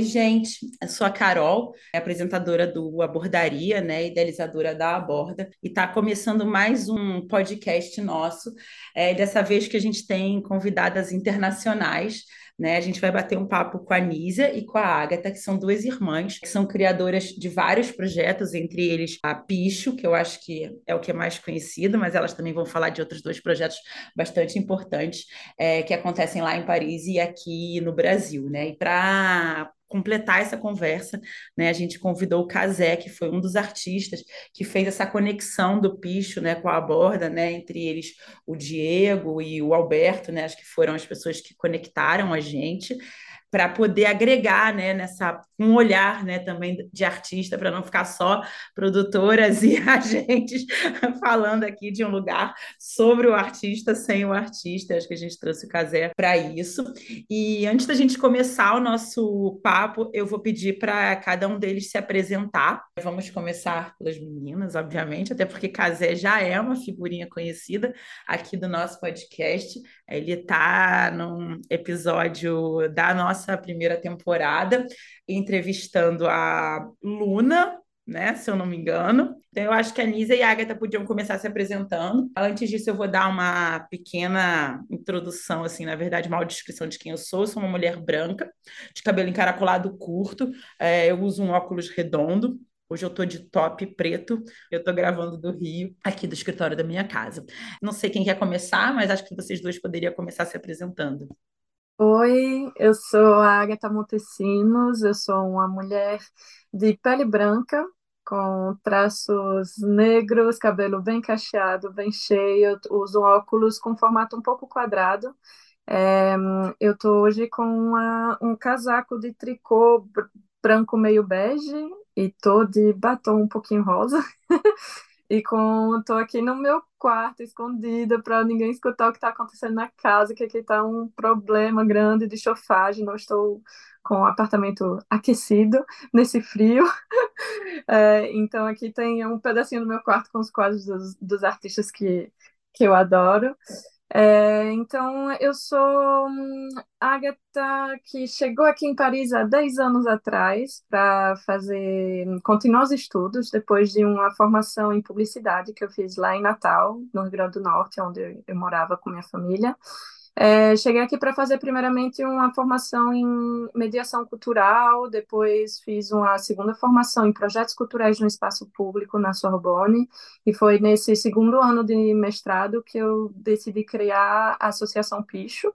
Oi, gente. Eu sou a Carol, é apresentadora do Abordaria, né, idealizadora da Aborda, e está começando mais um podcast nosso. É, dessa vez que a gente tem convidadas internacionais né? A gente vai bater um papo com a Nízia e com a Ágata, que são duas irmãs, que são criadoras de vários projetos, entre eles a Picho, que eu acho que é o que é mais conhecido, mas elas também vão falar de outros dois projetos bastante importantes é, que acontecem lá em Paris e aqui no Brasil, né? E para completar essa conversa, né, a gente convidou o Casé, que foi um dos artistas que fez essa conexão do picho, né, com a borda, né, entre eles o Diego e o Alberto, né, acho que foram as pessoas que conectaram a gente para poder agregar, né, nessa um olhar, né, também de artista, para não ficar só produtoras e agentes falando aqui de um lugar sobre o artista sem o artista. Acho que a gente trouxe o Casé para isso. E antes da gente começar o nosso papo, eu vou pedir para cada um deles se apresentar. Vamos começar pelas meninas, obviamente, até porque Casé já é uma figurinha conhecida aqui do nosso podcast. Ele está num episódio da nossa primeira temporada, entrevistando a Luna, né, se eu não me engano. Então, eu acho que a Nisa e a Agatha podiam começar se apresentando. Antes disso, eu vou dar uma pequena introdução, assim, na verdade, uma descrição de quem eu sou. Eu sou uma mulher branca, de cabelo encaracolado curto, é, eu uso um óculos redondo, Hoje eu estou de top preto, eu estou gravando do Rio, aqui do escritório da minha casa. Não sei quem quer começar, mas acho que vocês dois poderiam começar se apresentando. Oi, eu sou a Agatha Montesinos, eu sou uma mulher de pele branca, com traços negros, cabelo bem cacheado, bem cheio, uso óculos com formato um pouco quadrado. É, eu estou hoje com uma, um casaco de tricô branco meio bege e tô de batom um pouquinho rosa. e com tô aqui no meu quarto escondida para ninguém escutar o que está acontecendo na casa, que aqui está um problema grande de chofagem, não estou com o apartamento aquecido nesse frio. É, então aqui tem um pedacinho do meu quarto com os quadros dos, dos artistas que, que eu adoro. É, então, eu sou Agatha, que chegou aqui em Paris há 10 anos atrás para fazer, continuar os estudos, depois de uma formação em publicidade que eu fiz lá em Natal, no Rio Grande do Norte, onde eu morava com minha família. É, cheguei aqui para fazer primeiramente uma formação em mediação cultural, depois fiz uma segunda formação em projetos culturais no espaço público na Sorbonne, e foi nesse segundo ano de mestrado que eu decidi criar a Associação Picho,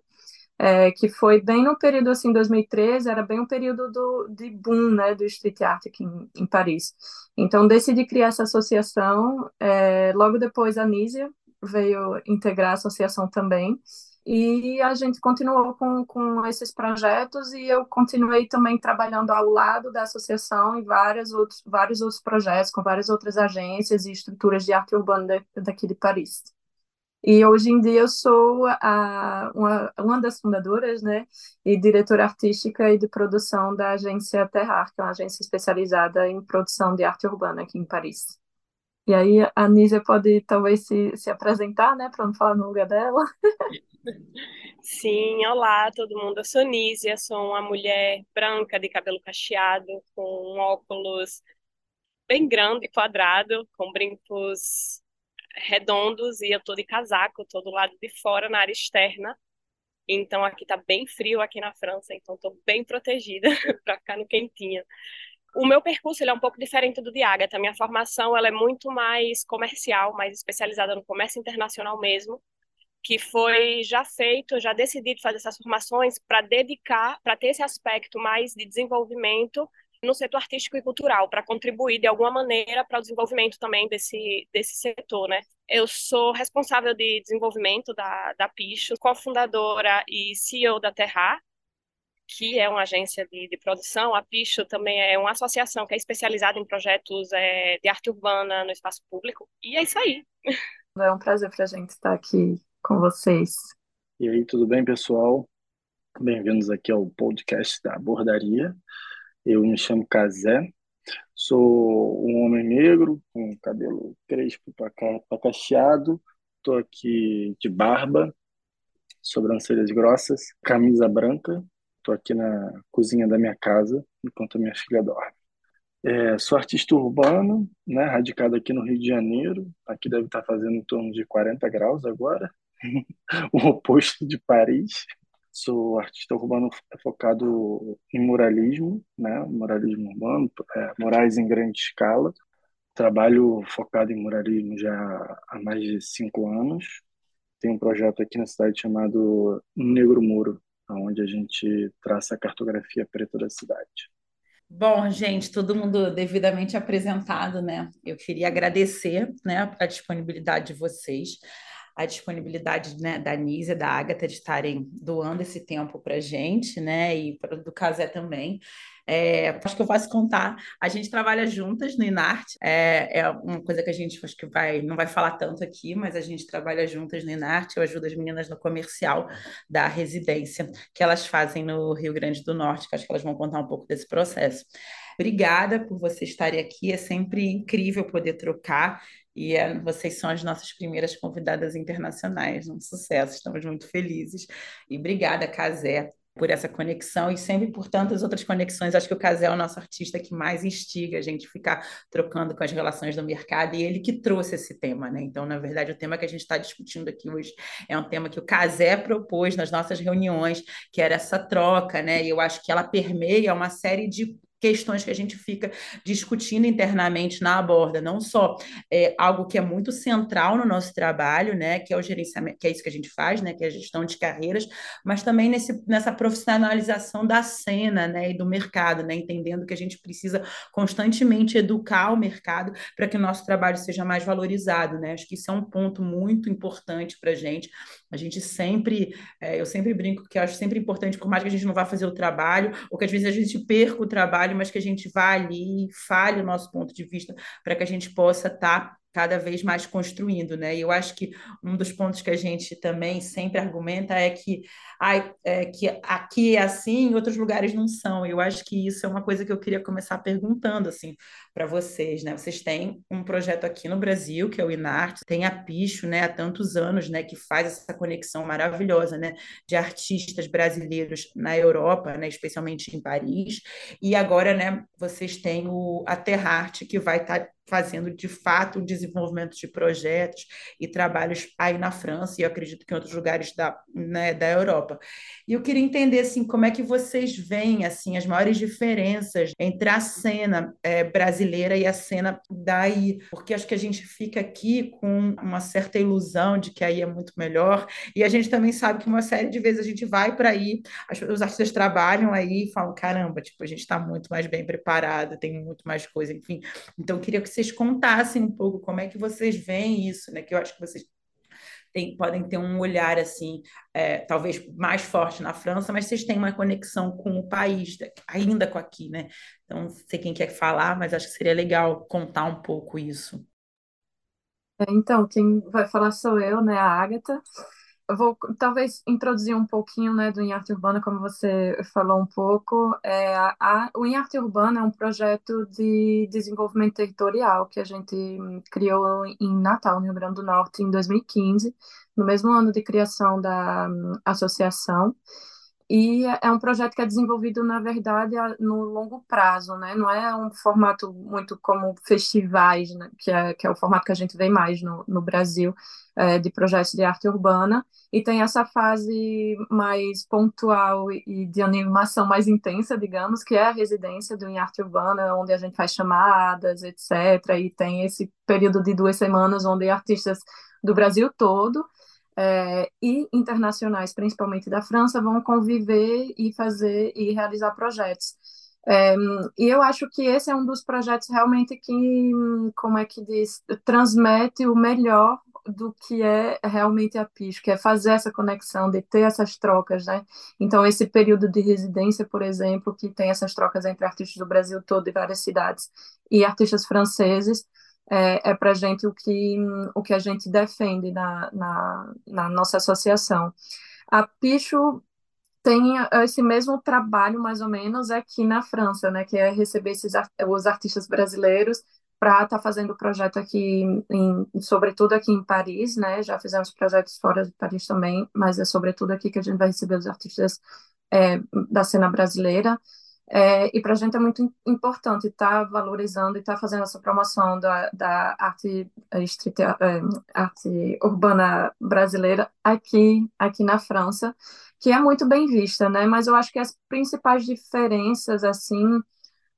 é, que foi bem no período assim 2013, era bem um período do, de boom, né, do street art aqui em, em Paris. Então decidi criar essa associação. É, logo depois a Nízia veio integrar a associação também. E a gente continuou com, com esses projetos e eu continuei também trabalhando ao lado da associação em vários outros, vários outros projetos, com várias outras agências e estruturas de arte urbana daqui de Paris. E hoje em dia eu sou a, uma, uma das fundadoras, né, e diretora artística e de produção da agência Terrar, que é uma agência especializada em produção de arte urbana aqui em Paris. E aí a Nízia pode talvez se, se apresentar, né, para não falar no lugar dela. Sim, olá todo mundo. Eu sou Nízia, sou uma mulher branca de cabelo cacheado, com um óculos bem grande, quadrado, com brincos redondos e eu tô de casaco, tô do lado de fora, na área externa. Então aqui tá bem frio aqui na França, então tô bem protegida para ficar no quentinho. O meu percurso ele é um pouco diferente do de Agatha. Minha formação ela é muito mais comercial, mais especializada no comércio internacional mesmo que foi já feito, já decidido fazer essas formações para dedicar, para ter esse aspecto mais de desenvolvimento no setor artístico e cultural, para contribuir de alguma maneira para o desenvolvimento também desse, desse setor, né? Eu sou responsável de desenvolvimento da, da Picho, cofundadora e CEO da Terra, que é uma agência de, de, produção. A Picho também é uma associação que é especializada em projetos é, de arte urbana no espaço público. E é isso aí. É um prazer para a gente estar aqui com vocês. E aí, tudo bem, pessoal? Bem-vindos aqui ao podcast da Bordaria. Eu me chamo Casé, sou um homem negro, com cabelo crespo para cacheado, estou aqui de barba, sobrancelhas grossas, camisa branca, Estou aqui na cozinha da minha casa enquanto a minha filha dorme. É, sou artista urbano, né, radicado aqui no Rio de Janeiro. Aqui deve estar fazendo em torno de 40 graus agora, o oposto de Paris. Sou artista urbano focado em muralismo, né, muralismo urbano, é, murais em grande escala. Trabalho focado em muralismo já há mais de cinco anos. Tem um projeto aqui na cidade chamado Negro Muro, onde a gente traça a cartografia preta da cidade. Bom, gente, todo mundo devidamente apresentado, né? Eu queria agradecer, né, a disponibilidade de vocês, a disponibilidade né, da Nízia, da Agatha de estarem doando esse tempo para a gente, né, e pra, do Casé também. É, acho que eu posso contar. A gente trabalha juntas no Inarte. É, é, uma coisa que a gente acho que vai, não vai falar tanto aqui, mas a gente trabalha juntas no Inarte. Eu ajudo as meninas no comercial da residência que elas fazem no Rio Grande do Norte, que acho que elas vão contar um pouco desse processo. Obrigada por vocês estarem aqui. É sempre incrível poder trocar. E é, vocês são as nossas primeiras convidadas internacionais. Um sucesso, estamos muito felizes. E obrigada, Casé, por essa conexão e sempre por tantas outras conexões. Acho que o Casé é o nosso artista que mais instiga a gente ficar trocando com as relações do mercado e ele que trouxe esse tema, né? Então, na verdade, o tema que a gente está discutindo aqui hoje é um tema que o Casé propôs nas nossas reuniões, que era essa troca, né? E eu acho que ela permeia uma série de questões que a gente fica discutindo internamente na aborda, não só é, algo que é muito central no nosso trabalho, né, que é o gerenciamento, que é isso que a gente faz, né, que é a gestão de carreiras, mas também nesse, nessa profissionalização da cena, né, e do mercado, né, entendendo que a gente precisa constantemente educar o mercado para que o nosso trabalho seja mais valorizado, né, acho que isso é um ponto muito importante para a gente, a gente sempre, é, eu sempre brinco que eu acho sempre importante, por mais que a gente não vá fazer o trabalho, ou que às vezes a gente perca o trabalho, mas que a gente vá ali fale o nosso ponto de vista para que a gente possa estar tá cada vez mais construindo, né? E eu acho que um dos pontos que a gente também sempre argumenta é que, ai, é, que aqui é assim, em outros lugares não são. Eu acho que isso é uma coisa que eu queria começar perguntando assim para vocês, né? Vocês têm um projeto aqui no Brasil que é o Inarte, tem a Picho, né? Há tantos anos, né? Que faz essa conexão maravilhosa, né? De artistas brasileiros na Europa, né? Especialmente em Paris. E agora, né? Vocês têm o Aterrarte que vai estar tá fazendo de fato o desenvolvimento de projetos e trabalhos aí na França e eu acredito que em outros lugares da, né, da Europa. E eu queria entender assim como é que vocês veem assim as maiores diferenças entre a cena é, brasileira e a cena daí, porque acho que a gente fica aqui com uma certa ilusão de que aí é muito melhor e a gente também sabe que uma série de vezes a gente vai para aí, os artistas trabalham aí e falam caramba, tipo a gente está muito mais bem preparado, tem muito mais coisa, enfim. Então eu queria que vocês contassem um pouco como é que vocês veem isso, né? Que eu acho que vocês tem, podem ter um olhar assim, é, talvez mais forte na França, mas vocês têm uma conexão com o país, ainda com aqui, né? Então, não sei quem quer falar, mas acho que seria legal contar um pouco isso. É, então, quem vai falar sou eu, né, a Agatha. Vou talvez introduzir um pouquinho né, do Em Arte Urbana, como você falou um pouco. É, a, o Em Arte Urbana é um projeto de desenvolvimento territorial que a gente criou em Natal, no Rio Grande do Norte, em 2015, no mesmo ano de criação da um, associação. E é um projeto que é desenvolvido, na verdade, no longo prazo, né? Não é um formato muito como festivais, né? que, é, que é o formato que a gente vê mais no, no Brasil, é, de projetos de arte urbana. E tem essa fase mais pontual e de animação mais intensa, digamos, que é a residência do Em Arte Urbana, onde a gente faz chamadas, etc. E tem esse período de duas semanas onde artistas do Brasil todo é, e internacionais, principalmente da França, vão conviver e fazer e realizar projetos. É, e eu acho que esse é um dos projetos realmente que, como é que diz, transmite o melhor do que é realmente a PIS, que é fazer essa conexão, de ter essas trocas, né? Então, esse período de residência, por exemplo, que tem essas trocas entre artistas do Brasil todo e várias cidades e artistas franceses, é, é para a gente o que, o que a gente defende na, na, na nossa associação. A Picho tem esse mesmo trabalho, mais ou menos, aqui na França, né, que é receber esses, os artistas brasileiros para estar tá fazendo projeto aqui, em, sobretudo aqui em Paris, né, já fizemos projetos fora de Paris também, mas é sobretudo aqui que a gente vai receber os artistas é, da cena brasileira. É, e para a gente é muito importante estar tá valorizando e estar tá fazendo essa promoção da, da arte, é, street, é, arte urbana brasileira aqui, aqui na França, que é muito bem vista, né? Mas eu acho que as principais diferenças, assim,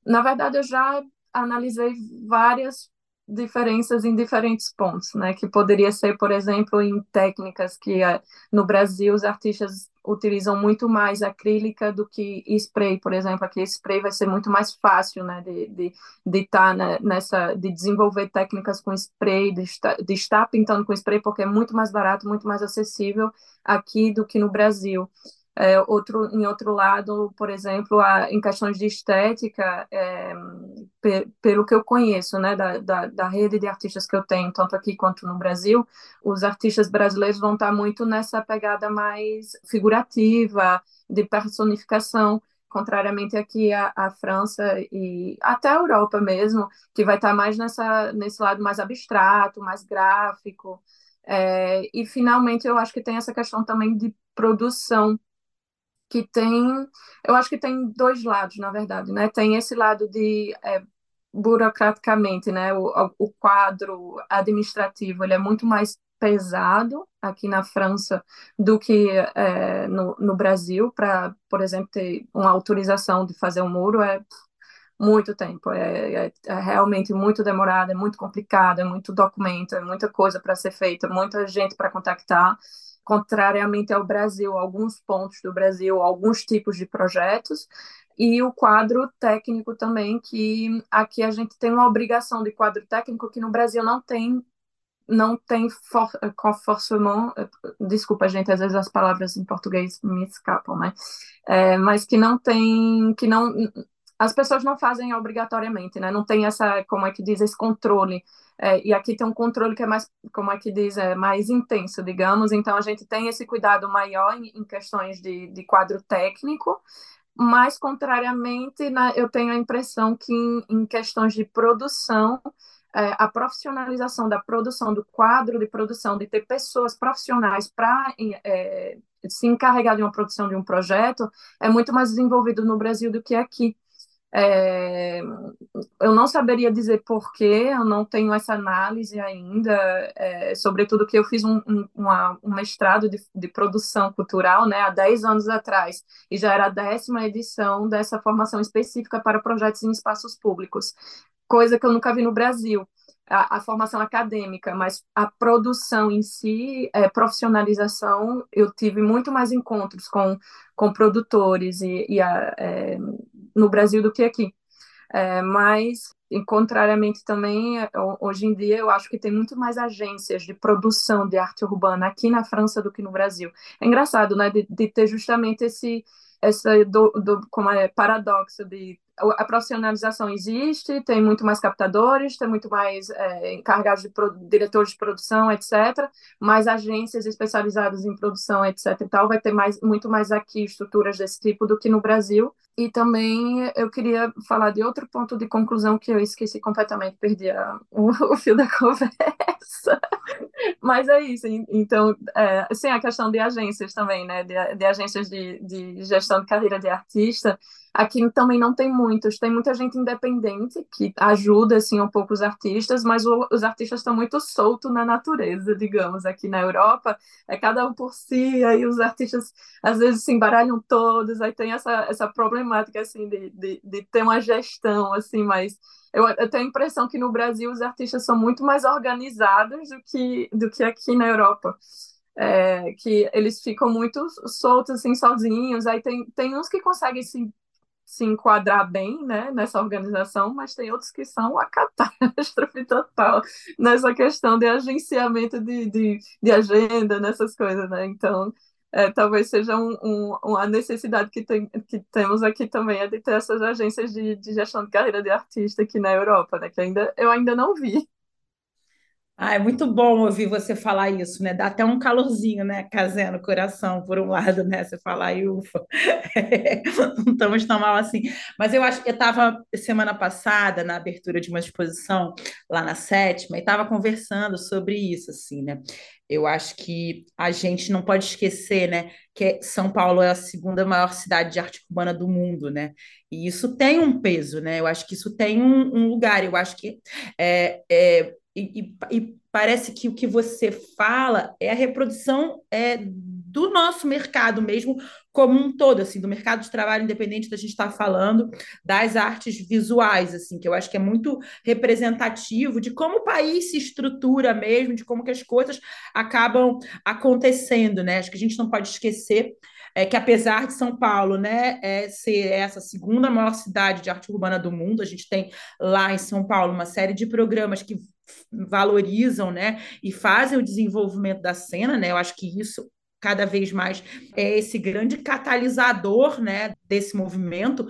na verdade eu já analisei várias diferenças em diferentes pontos, né? Que poderia ser, por exemplo, em técnicas que eh, no Brasil os artistas utilizam muito mais acrílica do que spray, por exemplo. Aqui spray vai ser muito mais fácil, né? De de, de tá nessa, de desenvolver técnicas com spray, de estar, de estar pintando com spray, porque é muito mais barato, muito mais acessível aqui do que no Brasil. É, outro, em outro lado, por exemplo, a, em questões de estética, é, pe, pelo que eu conheço, né, da, da, da, rede de artistas que eu tenho, tanto aqui quanto no Brasil, os artistas brasileiros vão estar muito nessa pegada mais figurativa, de personificação, contrariamente aqui à, à França e até a Europa mesmo, que vai estar mais nessa, nesse lado mais abstrato, mais gráfico. É, e, finalmente, eu acho que tem essa questão também de produção que tem, eu acho que tem dois lados, na verdade, né? Tem esse lado de é, burocraticamente, né? O, o quadro administrativo ele é muito mais pesado aqui na França do que é, no, no Brasil para, por exemplo, ter uma autorização de fazer um muro é muito tempo, é, é, é, realmente muito demorado, é muito complicado, é muito documento, é muita coisa para ser feita, muita gente para contactar contrariamente ao Brasil, alguns pontos do Brasil, alguns tipos de projetos, e o quadro técnico também, que aqui a gente tem uma obrigação de quadro técnico que no Brasil não tem não tem for, conforcement, desculpa gente, às vezes as palavras em português me escapam, né? É, mas que não tem, que não, as pessoas não fazem obrigatoriamente, né? Não tem essa, como é que diz, esse controle é, e aqui tem um controle que é mais, como é que diz, é mais intenso, digamos. Então, a gente tem esse cuidado maior em, em questões de, de quadro técnico, mas, contrariamente, né, eu tenho a impressão que em, em questões de produção, é, a profissionalização da produção, do quadro de produção, de ter pessoas profissionais para é, se encarregar de uma produção de um projeto, é muito mais desenvolvido no Brasil do que aqui. É, eu não saberia dizer porquê, eu não tenho essa análise ainda, é, sobretudo que eu fiz um, um, uma, um mestrado de, de, produção cultural né, há 10 anos atrás, e já era a décima edição dessa formação específica para projetos em espaços públicos, coisa que eu nunca vi no Brasil. A, a, formação acadêmica, mas a produção em si, é, profissionalização, eu tive muito mais encontros com, com produtores e, e a, é, no Brasil do que aqui. É, mas, contrariamente também, é, hoje em dia eu acho que tem muito mais agências de produção de arte urbana aqui na França do que no Brasil. É engraçado, né, de, de ter justamente esse, essa do, do, como é paradoxo de a profissionalização existe, tem muito mais captadores, tem muito mais é, de diretores de produção, etc. Mais agências especializadas em produção, etc. E tal, vai ter mais, muito mais aqui estruturas desse tipo do que no Brasil. E também eu queria falar de outro ponto de conclusão que eu esqueci completamente, perdi a, o, o, fio da conversa. Mas é isso. Então, é, sim, a questão de agências também, né? De, de agências de, de gestão de carreira de artista Aqui também não tem muitos, tem muita gente independente que ajuda assim um pouco os artistas, mas o, os artistas estão muito soltos na natureza, digamos, aqui na Europa, é cada um por si, aí os artistas às vezes se embaralham todos, aí tem essa, essa problemática assim de, de, de ter uma gestão assim, mas eu, eu tenho a impressão que no Brasil os artistas são muito mais organizados do que, do que aqui na Europa. É, que eles ficam muito soltos, assim, sozinhos. Aí tem, tem uns que conseguem se se enquadrar bem né, nessa organização, mas tem outros que são a catástrofe total nessa questão de agenciamento de, de, de agenda, nessas coisas, né? Então, é, talvez seja um, um, uma necessidade que, tem, que temos aqui também, é de ter essas agências de, de gestão de carreira de artista aqui na Europa, né? Que ainda, eu ainda não vi. Ah, é muito bom ouvir você falar isso, né? Dá até um calorzinho, né, Casé, no coração, por um lado, né? Você falar, ufa, não estamos tão mal assim. Mas eu acho que eu estava semana passada na abertura de uma exposição lá na sétima e estava conversando sobre isso, assim, né? Eu acho que a gente não pode esquecer, né, que São Paulo é a segunda maior cidade de arte urbana do mundo, né? E isso tem um peso, né? Eu acho que isso tem um, um lugar. Eu acho que é, é e, e, parece que o que você fala é a reprodução é, do nosso mercado mesmo como um todo, assim, do mercado de trabalho independente da gente estar tá falando das artes visuais, assim, que eu acho que é muito representativo de como o país se estrutura mesmo, de como que as coisas acabam acontecendo, né? Acho que a gente não pode esquecer é que apesar de São Paulo né, é ser essa segunda maior cidade de arte urbana do mundo, a gente tem lá em São Paulo uma série de programas que valorizam né, e fazem o desenvolvimento da cena, né? Eu acho que isso cada vez mais é esse grande catalisador né, desse movimento,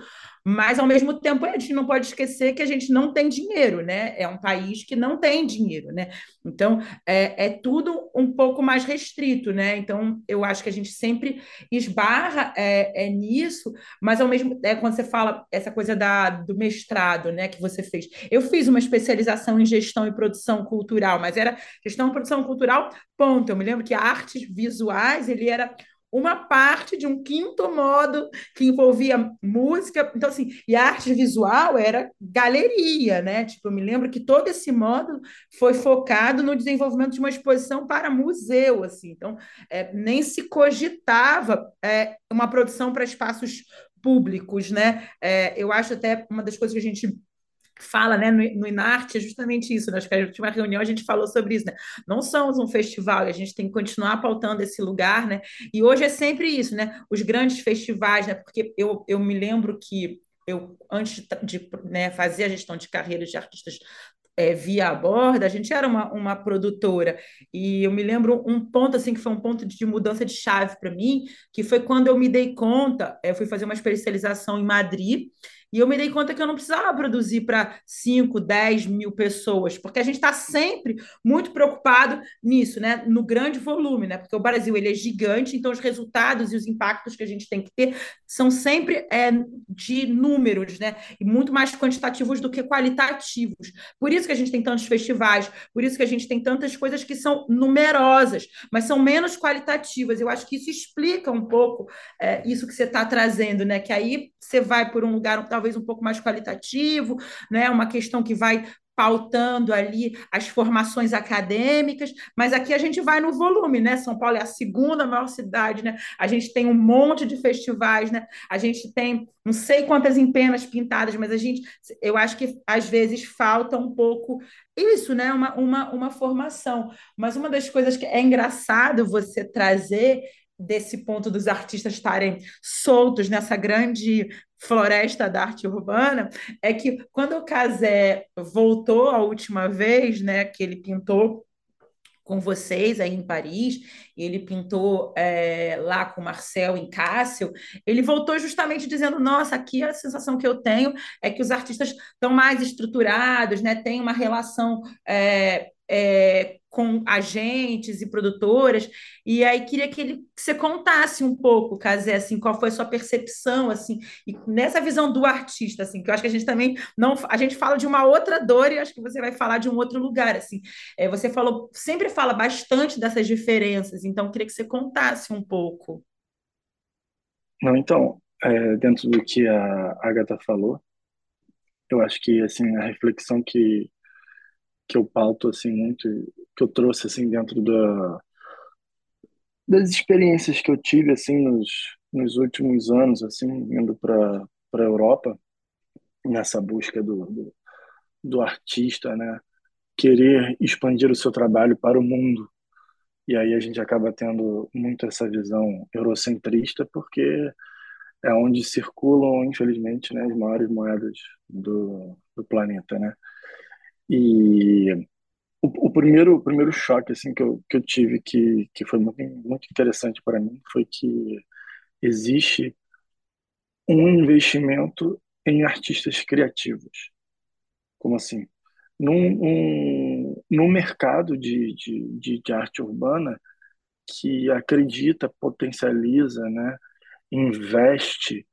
mas, ao mesmo tempo, a gente não pode esquecer que a gente não tem dinheiro, né? É um país que não tem dinheiro, né? Então, é, é tudo um pouco mais restrito, né? Então, eu acho que a gente sempre esbarra é, é nisso, mas, ao mesmo é quando você fala essa coisa da, do mestrado, né, que você fez. Eu fiz uma especialização em gestão e produção cultural, mas era gestão e produção cultural, ponto. Eu me lembro que artes visuais, ele era uma parte de um quinto modo que envolvia música, então assim, e a arte visual era galeria, né? Tipo, eu me lembro que todo esse módulo foi focado no desenvolvimento de uma exposição para museu, assim. Então, é, nem se cogitava é, uma produção para espaços públicos, né? É, eu acho até uma das coisas que a gente fala né, no, no é justamente isso. Né? Acho que a última reunião a gente falou sobre isso. Né? Não somos um festival a gente tem que continuar pautando esse lugar. Né? E hoje é sempre isso, né? os grandes festivais, né? porque eu, eu me lembro que eu, antes de né, fazer a gestão de carreiras de artistas é, via a borda, a gente era uma, uma produtora. E eu me lembro um ponto assim que foi um ponto de mudança de chave para mim, que foi quando eu me dei conta, eu fui fazer uma especialização em Madrid e eu me dei conta que eu não precisava produzir para 5, 10 mil pessoas, porque a gente está sempre muito preocupado nisso, né? No grande volume, né? Porque o Brasil ele é gigante, então os resultados e os impactos que a gente tem que ter são sempre é, de números, né? E muito mais quantitativos do que qualitativos. Por isso que a gente tem tantos festivais, por isso que a gente tem tantas coisas que são numerosas, mas são menos qualitativas. Eu acho que isso explica um pouco é, isso que você está trazendo, né? Que aí você vai por um lugar talvez um pouco mais qualitativo, né? Uma questão que vai pautando ali as formações acadêmicas, mas aqui a gente vai no volume, né? São Paulo é a segunda maior cidade, né? A gente tem um monte de festivais, né? A gente tem não sei quantas empenas pintadas, mas a gente, eu acho que às vezes falta um pouco isso, né? Uma, uma, uma formação. Mas uma das coisas que é engraçado você trazer desse ponto dos artistas estarem soltos nessa grande floresta da arte urbana é que quando o Casé voltou a última vez, né, que ele pintou com vocês aí em Paris, e ele pintou é, lá com Marcel em Cássio, ele voltou justamente dizendo, nossa, aqui a sensação que eu tenho é que os artistas estão mais estruturados, né, tem uma relação é, é, com agentes e produtoras, e aí queria que, ele, que você contasse um pouco, Casé, assim, qual foi a sua percepção, assim, e nessa visão do artista, assim, que eu acho que a gente também não, a gente fala de uma outra dor e acho que você vai falar de um outro lugar, assim, é, você falou, sempre fala bastante dessas diferenças, então queria que você contasse um pouco. Não, então, é, dentro do que a Agatha falou, eu acho que, assim, a reflexão que que eu pauto assim muito, que eu trouxe assim dentro da das experiências que eu tive assim nos, nos últimos anos assim indo para para Europa nessa busca do, do, do artista, né? Querer expandir o seu trabalho para o mundo. E aí a gente acaba tendo muito essa visão eurocentrista, porque é onde circulam, infelizmente, né, as maiores moedas do, do planeta, né? E o, o, primeiro, o primeiro choque assim que eu, que eu tive que, que foi muito, muito interessante para mim foi que existe um investimento em artistas criativos. Como assim? Num, um, no mercado de, de, de, de arte urbana que acredita, potencializa, né, investe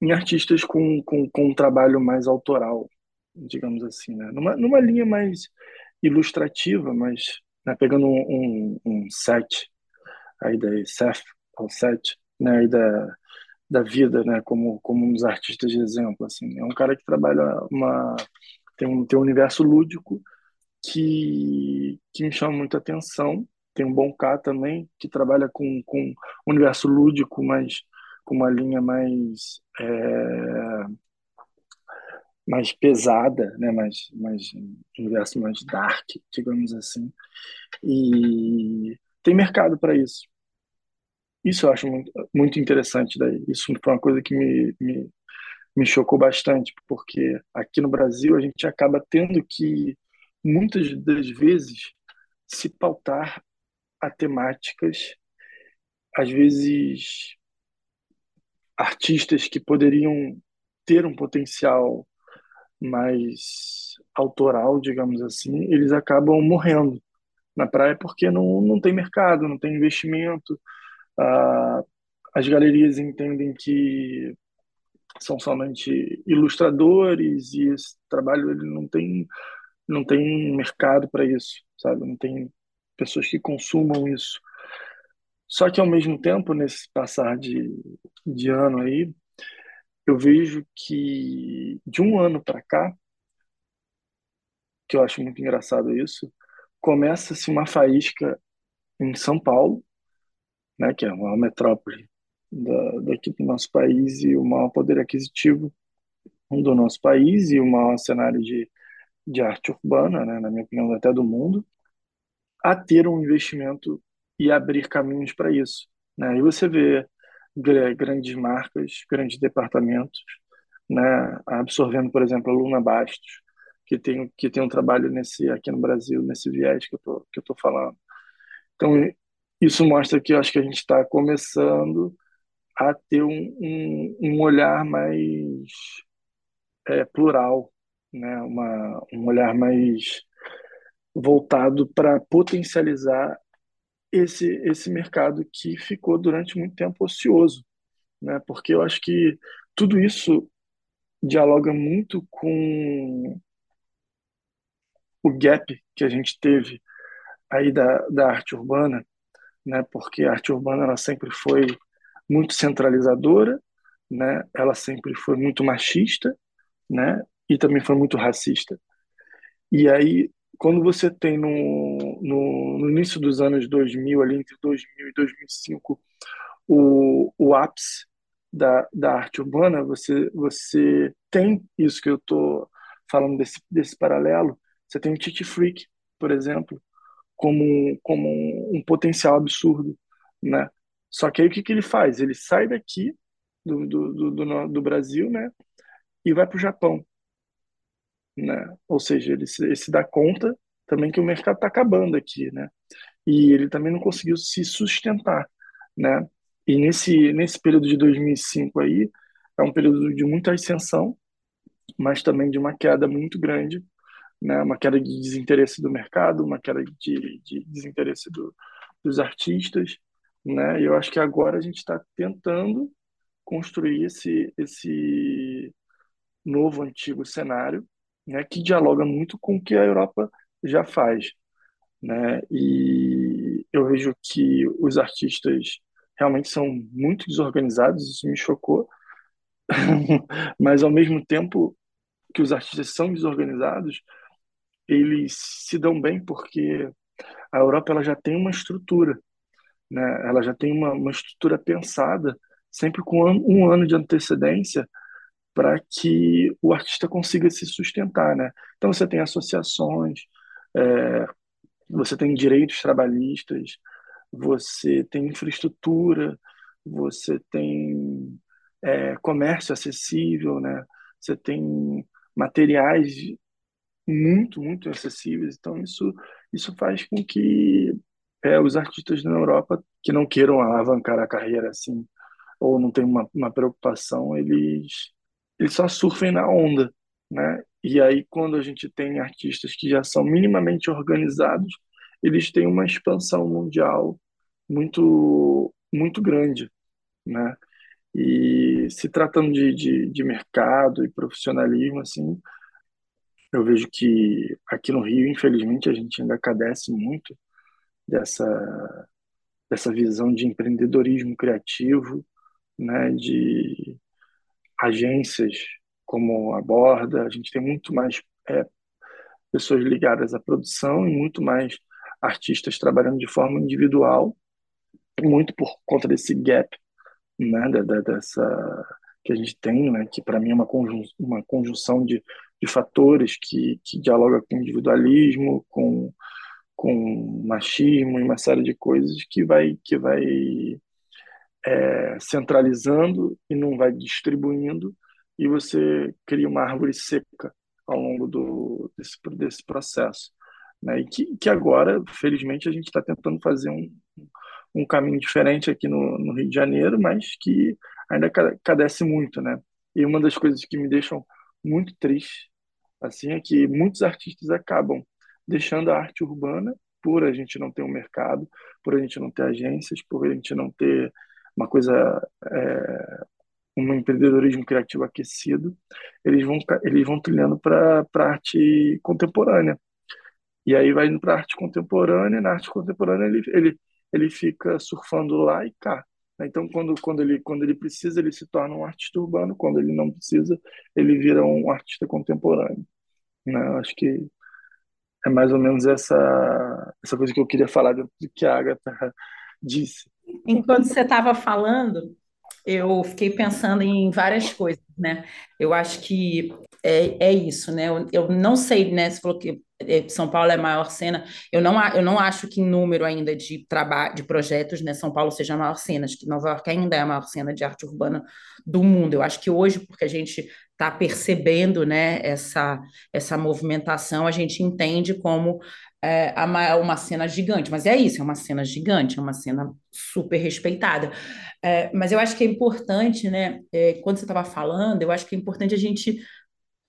em artistas com, com, com um trabalho mais autoral, digamos assim, né? numa, numa linha mais ilustrativa, mas né, pegando um, um, um set aí da Seth, o set, né, aí da, da vida, né, como, como um dos artistas de exemplo, assim, é um cara que trabalha uma tem um, tem um universo lúdico que, que me chama muita atenção. Tem um Bom K também, que trabalha com, com um universo lúdico, mas com uma linha mais é, mais pesada, né? mais, mais universo mais dark, digamos assim. E tem mercado para isso. Isso eu acho muito, muito interessante daí. Isso foi uma coisa que me, me, me chocou bastante, porque aqui no Brasil a gente acaba tendo que, muitas das vezes, se pautar a temáticas, às vezes artistas que poderiam ter um potencial mais autoral, digamos assim, eles acabam morrendo na praia porque não, não tem mercado, não tem investimento. Ah, as galerias entendem que são somente ilustradores e esse trabalho ele não tem não tem mercado para isso, sabe? Não tem pessoas que consumam isso. Só que ao mesmo tempo, nesse passar de, de ano aí, eu vejo que de um ano para cá, que eu acho muito engraçado isso, começa-se uma faísca em São Paulo, né, que é uma metrópole da, daqui do nosso país e o maior poder aquisitivo do nosso país e o maior cenário de, de arte urbana, né, na minha opinião, até do mundo, a ter um investimento e abrir caminhos para isso. Né? E você vê grandes marcas, grandes departamentos, né, absorvendo, por exemplo, a Luna Bastos, que tem que tem um trabalho nesse aqui no Brasil nesse viés que eu tô que eu tô falando. Então isso mostra que eu acho que a gente está começando a ter um, um, um olhar mais é, plural, né? Uma, um olhar mais voltado para potencializar esse, esse mercado que ficou durante muito tempo ocioso, né? Porque eu acho que tudo isso dialoga muito com o gap que a gente teve aí da, da arte urbana, né? Porque a arte urbana ela sempre foi muito centralizadora, né? Ela sempre foi muito machista, né? E também foi muito racista. E aí, quando você tem no, no, no início dos anos 2000, ali entre 2000 e 2005, o, o ápice da, da arte urbana, você, você tem isso que eu estou falando desse, desse paralelo. Você tem o Titi Freak, por exemplo, como, como um potencial absurdo, né? Só que aí o que, que ele faz? Ele sai daqui do, do, do, do, do Brasil, né? E vai para o Japão, né? Ou seja, ele se, ele se dá conta também que o mercado está acabando aqui, né? E ele também não conseguiu se sustentar, né? E nesse nesse período de 2005 aí é um período de muita ascensão, mas também de uma queda muito grande, né? Uma queda de desinteresse do mercado, uma queda de, de desinteresse do, dos artistas, né? E eu acho que agora a gente está tentando construir esse esse novo antigo cenário, né? Que dialoga muito com o que a Europa já faz, né? E eu vejo que os artistas realmente são muito desorganizados, isso me chocou, mas ao mesmo tempo que os artistas são desorganizados, eles se dão bem porque a Europa ela já tem uma estrutura, né? Ela já tem uma, uma estrutura pensada, sempre com um ano de antecedência, para que o artista consiga se sustentar, né? Então você tem associações, é, você tem direitos trabalhistas, você tem infraestrutura, você tem é, comércio acessível, né? Você tem materiais muito, muito acessíveis. Então isso isso faz com que é, os artistas na Europa que não queiram alavancar a carreira assim ou não tem uma, uma preocupação, eles eles só surfem na onda, né? e aí, quando a gente tem artistas que já são minimamente organizados, eles têm uma expansão mundial muito, muito grande, né? E se tratando de, de, de mercado e profissionalismo, assim, eu vejo que aqui no Rio, infelizmente, a gente ainda cadece muito dessa, dessa visão de empreendedorismo criativo, né, de agências como a Borda, a gente tem muito mais é, pessoas ligadas à produção e muito mais artistas trabalhando de forma individual, muito por conta desse gap, né, dessa que a gente tem, né, que para mim é uma, conjun uma conjunção de, de fatores que, que dialoga com individualismo, com, com machismo e uma série de coisas que vai que vai é, centralizando e não vai distribuindo e você cria uma árvore seca ao longo do, desse, desse processo. Né? E que, que agora, felizmente, a gente está tentando fazer um, um caminho diferente aqui no, no Rio de Janeiro, mas que ainda cadece muito, né? E uma das coisas que me deixam muito triste, assim, é que muitos artistas acabam deixando a arte urbana por a gente não ter um mercado, por a gente não ter agências, por a gente não ter uma coisa, é, um empreendedorismo criativo aquecido, eles vão eles vão trilhando para arte contemporânea. E aí vai indo para arte contemporânea, na arte contemporânea ele, ele ele fica surfando lá e cá. Então, quando, quando, ele, quando ele precisa, ele se torna um artista urbano, quando ele não precisa, ele vira um artista contemporâneo. Né? Acho que é mais ou menos essa, essa coisa que eu queria falar do que a Agatha disse. Enquanto você estava falando, eu fiquei pensando em várias coisas, né? Eu acho que é, é isso, né? Eu, eu não sei, né? Você falou que é, São Paulo é a maior cena. Eu não, eu não acho que em número ainda de trabalho, de projetos, né, São Paulo seja a maior cena. Acho que Nova York ainda é a maior cena de arte urbana do mundo. Eu acho que hoje, porque a gente está percebendo, né, essa, essa movimentação, a gente entende como é, uma cena gigante. Mas é isso, é uma cena gigante, é uma cena super respeitada. É, mas eu acho que é importante, né, é, quando você estava falando, eu acho que é importante a gente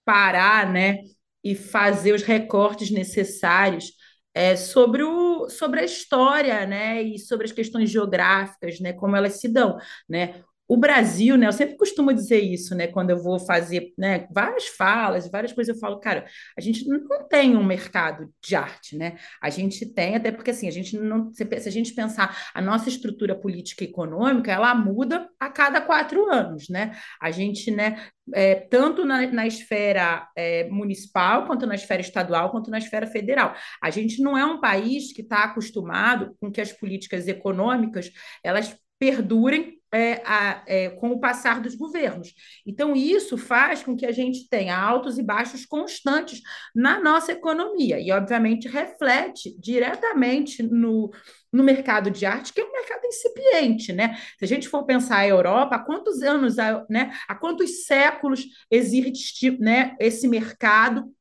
parar, né, e fazer os recortes necessários é, sobre, o, sobre a história, né, e sobre as questões geográficas, né, como elas se dão, né, o Brasil, né? Eu sempre costumo dizer isso, né? Quando eu vou fazer, né? Várias falas, várias coisas, eu falo, cara, a gente não tem um mercado de arte, né? A gente tem, até porque assim, a gente não, se a gente pensar a nossa estrutura política e econômica, ela muda a cada quatro anos, né? A gente, né? É, tanto na, na esfera é, municipal, quanto na esfera estadual, quanto na esfera federal. A gente não é um país que está acostumado com que as políticas econômicas elas perdurem é, a, é, com o passar dos governos. Então, isso faz com que a gente tenha altos e baixos constantes na nossa economia, e, obviamente, reflete diretamente no, no mercado de arte, que é um mercado incipiente, né? Se a gente for pensar a Europa, há quantos anos, né, há quantos séculos existe né, esse mercado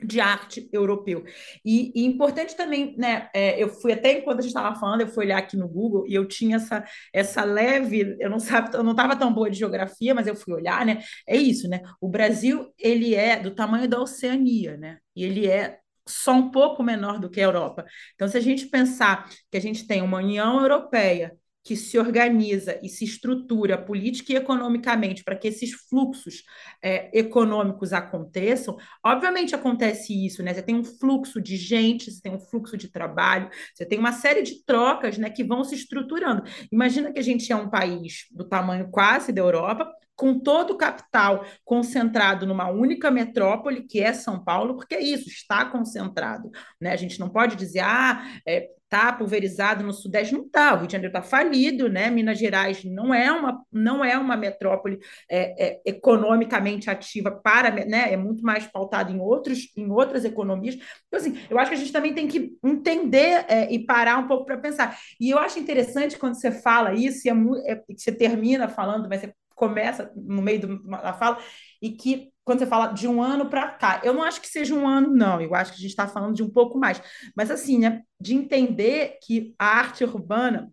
de arte europeu. E, e, importante também, né? É, eu fui até enquanto a gente estava falando, eu fui olhar aqui no Google e eu tinha essa, essa leve, eu não sabe, eu não estava tão boa de geografia, mas eu fui olhar, né? É isso, né? O Brasil ele é do tamanho da Oceania, né? E ele é só um pouco menor do que a Europa. Então, se a gente pensar que a gente tem uma União Europeia que se organiza e se estrutura política e economicamente para que esses fluxos é, econômicos aconteçam, obviamente acontece isso, né? Você tem um fluxo de gente, você tem um fluxo de trabalho, você tem uma série de trocas né, que vão se estruturando. Imagina que a gente é um país do tamanho quase da Europa, com todo o capital concentrado numa única metrópole, que é São Paulo, porque é isso, está concentrado. Né? A gente não pode dizer, ah, é, está pulverizado no Sudeste, não está, o Rio de Janeiro está falido, né? Minas Gerais não é uma, não é uma metrópole é, é, economicamente ativa para, né? É muito mais pautado em, outros, em outras economias. Então, assim, eu acho que a gente também tem que entender é, e parar um pouco para pensar. E eu acho interessante quando você fala isso, e é, é você termina falando, mas você começa no meio da fala, e que quando você fala de um ano para cá, eu não acho que seja um ano, não, eu acho que a gente está falando de um pouco mais, mas assim, né, de entender que a arte urbana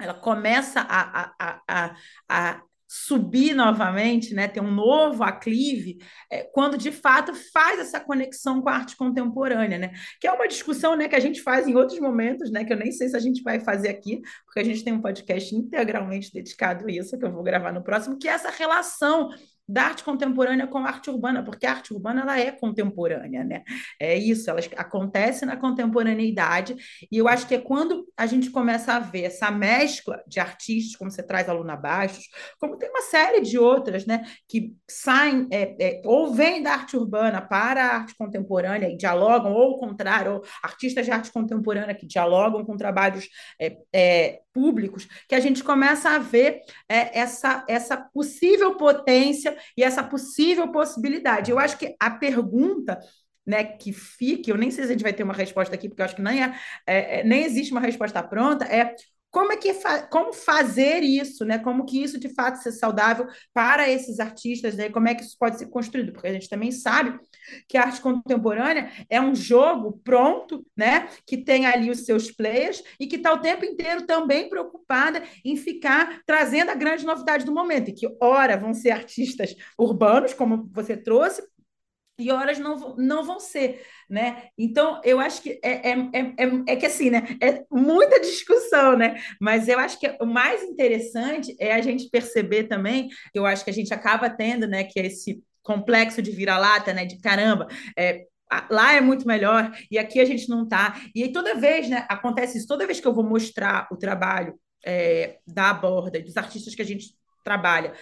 ela começa a, a, a, a subir novamente, né, ter um novo aclive, é, quando de fato faz essa conexão com a arte contemporânea, né? Que é uma discussão, né, que a gente faz em outros momentos, né, que eu nem sei se a gente vai fazer aqui, porque a gente tem um podcast integralmente dedicado a isso, que eu vou gravar no próximo, que é essa relação da arte contemporânea com a arte urbana, porque a arte urbana ela é contemporânea, né? É isso, ela acontece na contemporaneidade, e eu acho que é quando a gente começa a ver essa mescla de artistas, como você traz a Luna Baixos, como tem uma série de outras, né, que saem é, é, ou vêm da arte urbana para a arte contemporânea e dialogam, ou o contrário, ou artistas de arte contemporânea que dialogam com trabalhos é, é públicos, que a gente começa a ver é, essa, essa possível potência e essa possível possibilidade. Eu acho que a pergunta né, que fique, eu nem sei se a gente vai ter uma resposta aqui, porque eu acho que nem, é, é, é nem existe uma resposta pronta, é como é que fa como fazer isso, né? Como que isso de fato ser saudável para esses artistas, né? Como é que isso pode ser construído? Porque a gente também sabe que a arte contemporânea é um jogo pronto, né? Que tem ali os seus players e que está o tempo inteiro também preocupada em ficar trazendo a grande novidade do momento, e que ora vão ser artistas urbanos, como você trouxe, e horas não, não vão ser, né? Então, eu acho que é, é, é, é, que assim, né? É muita discussão, né? Mas eu acho que o mais interessante é a gente perceber também, eu acho que a gente acaba tendo, né, que é esse complexo de vira-lata, né? De caramba, é, lá é muito melhor e aqui a gente não tá. E aí toda vez, né, acontece isso, toda vez que eu vou mostrar o trabalho é, da Aborda, dos artistas que a gente trabalha,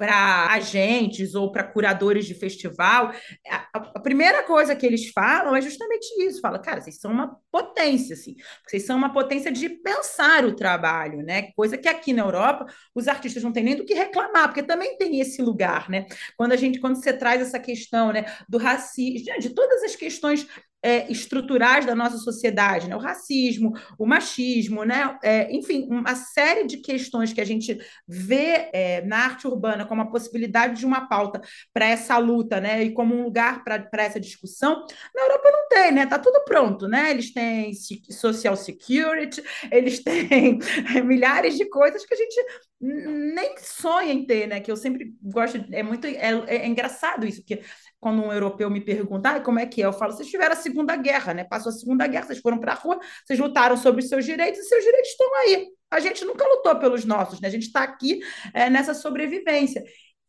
para agentes ou para curadores de festival, a, a, primeira coisa que eles falam é justamente isso. Fala, cara, vocês são uma potência, assim. Vocês são uma potência de pensar o trabalho, né? Coisa que aqui na Europa os artistas não têm nem do que reclamar, porque também tem esse lugar, né? Quando a gente, quando você traz essa questão, né, do racismo, de todas as questões é, estruturais da nossa sociedade, né? o racismo, o machismo, né? É, enfim, uma série de questões que a gente vê é, na arte urbana como a possibilidade de uma pauta para essa luta, né? E como um lugar para essa discussão, na Europa não tem, né? Tá tudo pronto, né? Eles têm social security, eles têm milhares de coisas que a gente nem sonha em ter, né? Que eu sempre gosto, é muito é, é engraçado isso, porque quando um europeu me pergunta ah, como é que é, eu falo, vocês tiveram a Segunda Guerra, né? Passou a Segunda Guerra, vocês foram para a rua, vocês lutaram sobre os seus direitos e seus direitos estão aí. A gente nunca lutou pelos nossos, né? A gente está aqui é, nessa sobrevivência.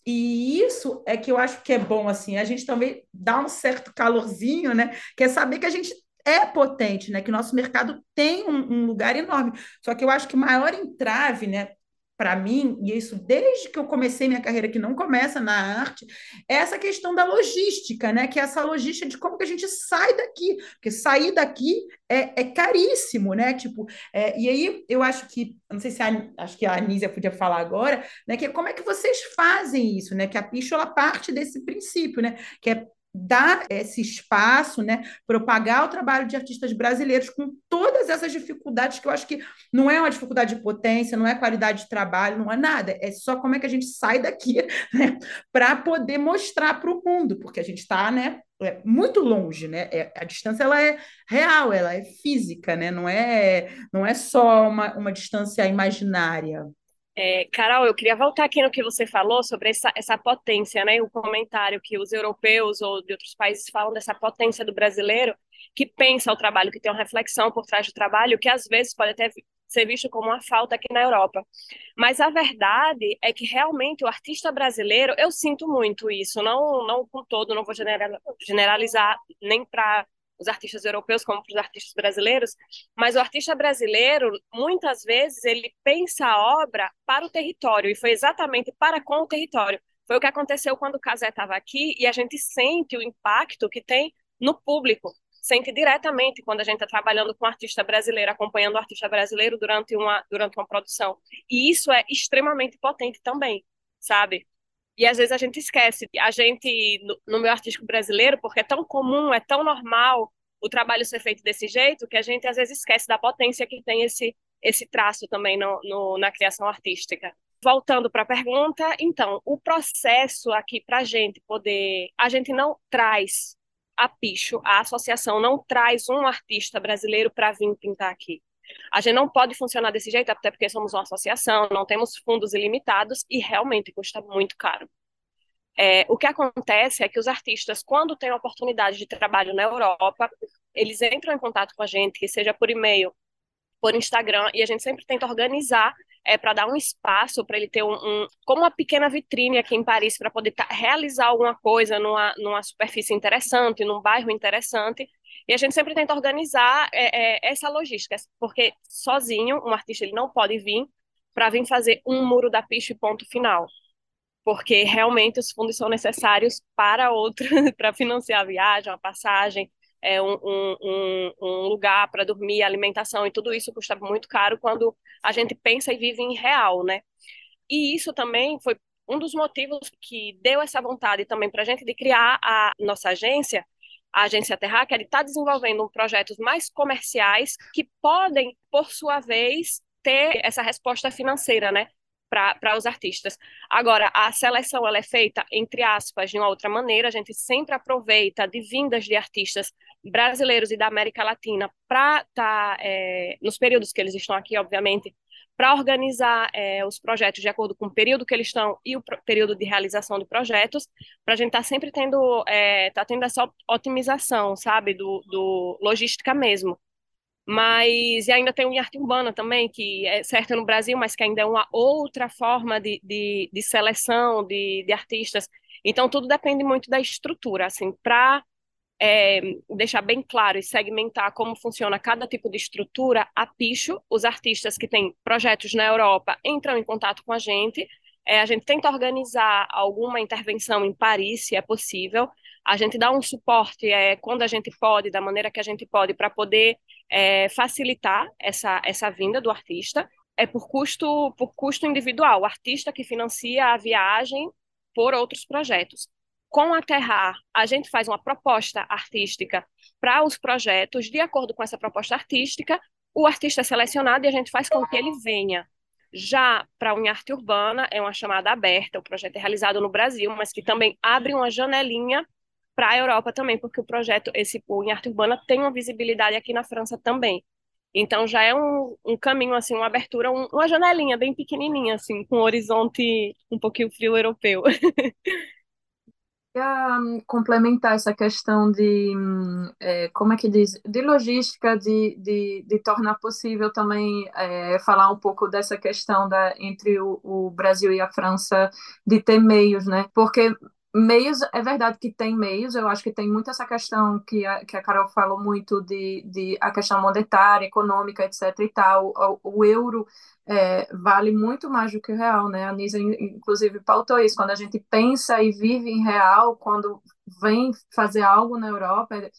E isso é que eu acho que é bom, assim, a gente também dá um certo calorzinho, né? Que é saber que a gente é potente, né? Que o nosso mercado tem um, um lugar enorme. Só que eu acho que o maior entrave, né? Para mim, e isso desde que eu comecei minha carreira, que não começa na arte, é essa questão da logística, né? Que é essa logística de como que a gente sai daqui, porque sair daqui é, é caríssimo, né? Tipo, é, e aí eu acho que, não sei se a, acho que a Anísia podia falar agora, né? Que é como é que vocês fazem isso, né? Que a Pichola parte desse princípio, né? Que é dar esse espaço, né, propagar o trabalho de artistas brasileiros com todas essas dificuldades que eu acho que não é uma dificuldade de potência, não é qualidade de trabalho, não é nada, é só como é que a gente sai daqui, né, para poder mostrar para o mundo, porque a gente está, né, é muito longe, né? É, a distância ela é real, ela é física, né? Não é, não é só uma, uma distância imaginária. É, Carol, eu queria voltar aqui no que você falou sobre essa, essa potência, né? O comentário que os europeus ou de outros países falam dessa potência do brasileiro que pensa o trabalho, que tem uma reflexão por trás do trabalho, que às vezes pode até ser visto como uma falta aqui na Europa. Mas a verdade é que realmente o artista brasileiro, eu sinto muito isso, não, não com todo, não vou generalizar nem para os artistas europeus como para os artistas brasileiros, mas o artista brasileiro, muitas vezes, ele pensa a obra para o território, e foi exatamente para com o território. Foi o que aconteceu quando o Casé estava aqui, e a gente sente o impacto que tem no público, sente diretamente quando a gente está trabalhando com um artista brasileiro, acompanhando o artista brasileiro durante uma, durante uma produção. E isso é extremamente potente também, sabe? E às vezes a gente esquece. A gente, no, no meu artístico brasileiro, porque é tão comum, é tão normal o trabalho ser feito desse jeito, que a gente às vezes esquece da potência que tem esse, esse traço também no, no na criação artística. Voltando para a pergunta, então, o processo aqui para a gente poder. A gente não traz a Picho, a associação não traz um artista brasileiro para vir pintar aqui. A gente não pode funcionar desse jeito, até porque somos uma associação, não temos fundos ilimitados e realmente custa muito caro. É, o que acontece é que os artistas, quando têm oportunidade de trabalho na Europa, eles entram em contato com a gente, que seja por e-mail, por Instagram, e a gente sempre tenta organizar é, para dar um espaço para ele ter um, um, como uma pequena vitrine aqui em Paris para poder realizar alguma coisa numa, numa superfície interessante, num bairro interessante. E a gente sempre tenta organizar é, é, essa logística, porque sozinho um artista ele não pode vir para vir fazer um muro da pista e ponto final porque realmente os fundos são necessários para outro, para financiar a viagem, a passagem, é, um, um, um lugar para dormir, alimentação e tudo isso custa muito caro quando a gente pensa e vive em real, né? E isso também foi um dos motivos que deu essa vontade também para a gente de criar a nossa agência, a agência Terra, que está desenvolvendo projetos mais comerciais que podem, por sua vez, ter essa resposta financeira, né? Para os artistas. Agora, a seleção ela é feita, entre aspas, de uma outra maneira, a gente sempre aproveita de vindas de artistas brasileiros e da América Latina para estar, tá, é, nos períodos que eles estão aqui, obviamente, para organizar é, os projetos de acordo com o período que eles estão e o período de realização de projetos, para a gente estar tá sempre tendo, é, tá tendo essa otimização, sabe, do, do logística mesmo. Mas e ainda tem o arte urbana também, que é certo no Brasil, mas que ainda é uma outra forma de, de, de seleção de, de artistas. Então, tudo depende muito da estrutura, assim, para é, deixar bem claro e segmentar como funciona cada tipo de estrutura, a Picho, os artistas que têm projetos na Europa entram em contato com a gente, é, a gente tenta organizar alguma intervenção em Paris, se é possível, a gente dá um suporte é, quando a gente pode, da maneira que a gente pode, para poder é, facilitar essa, essa vinda do artista. É por custo, por custo individual, o artista que financia a viagem por outros projetos. Com a Terrar, a gente faz uma proposta artística para os projetos, de acordo com essa proposta artística, o artista é selecionado e a gente faz com que ele venha. Já para a Unharte Urbana, é uma chamada aberta, o projeto é realizado no Brasil, mas que também abre uma janelinha para a Europa também, porque o projeto, esse o em arte urbana, tem uma visibilidade aqui na França também. Então já é um, um caminho, assim, uma abertura, um, uma janelinha bem pequenininha, assim, com um horizonte um pouquinho frio europeu. Um, complementar essa questão de, é, como é que diz, de logística, de, de, de tornar possível também é, falar um pouco dessa questão da, entre o, o Brasil e a França de ter meios, né? Porque Meios, é verdade que tem meios, eu acho que tem muito essa questão que a, que a Carol falou muito de, de a questão monetária, econômica, etc e tal. O, o euro é, vale muito mais do que o real, né? A Nisa, inclusive, pautou isso. Quando a gente pensa e vive em real, quando vem fazer algo na Europa, é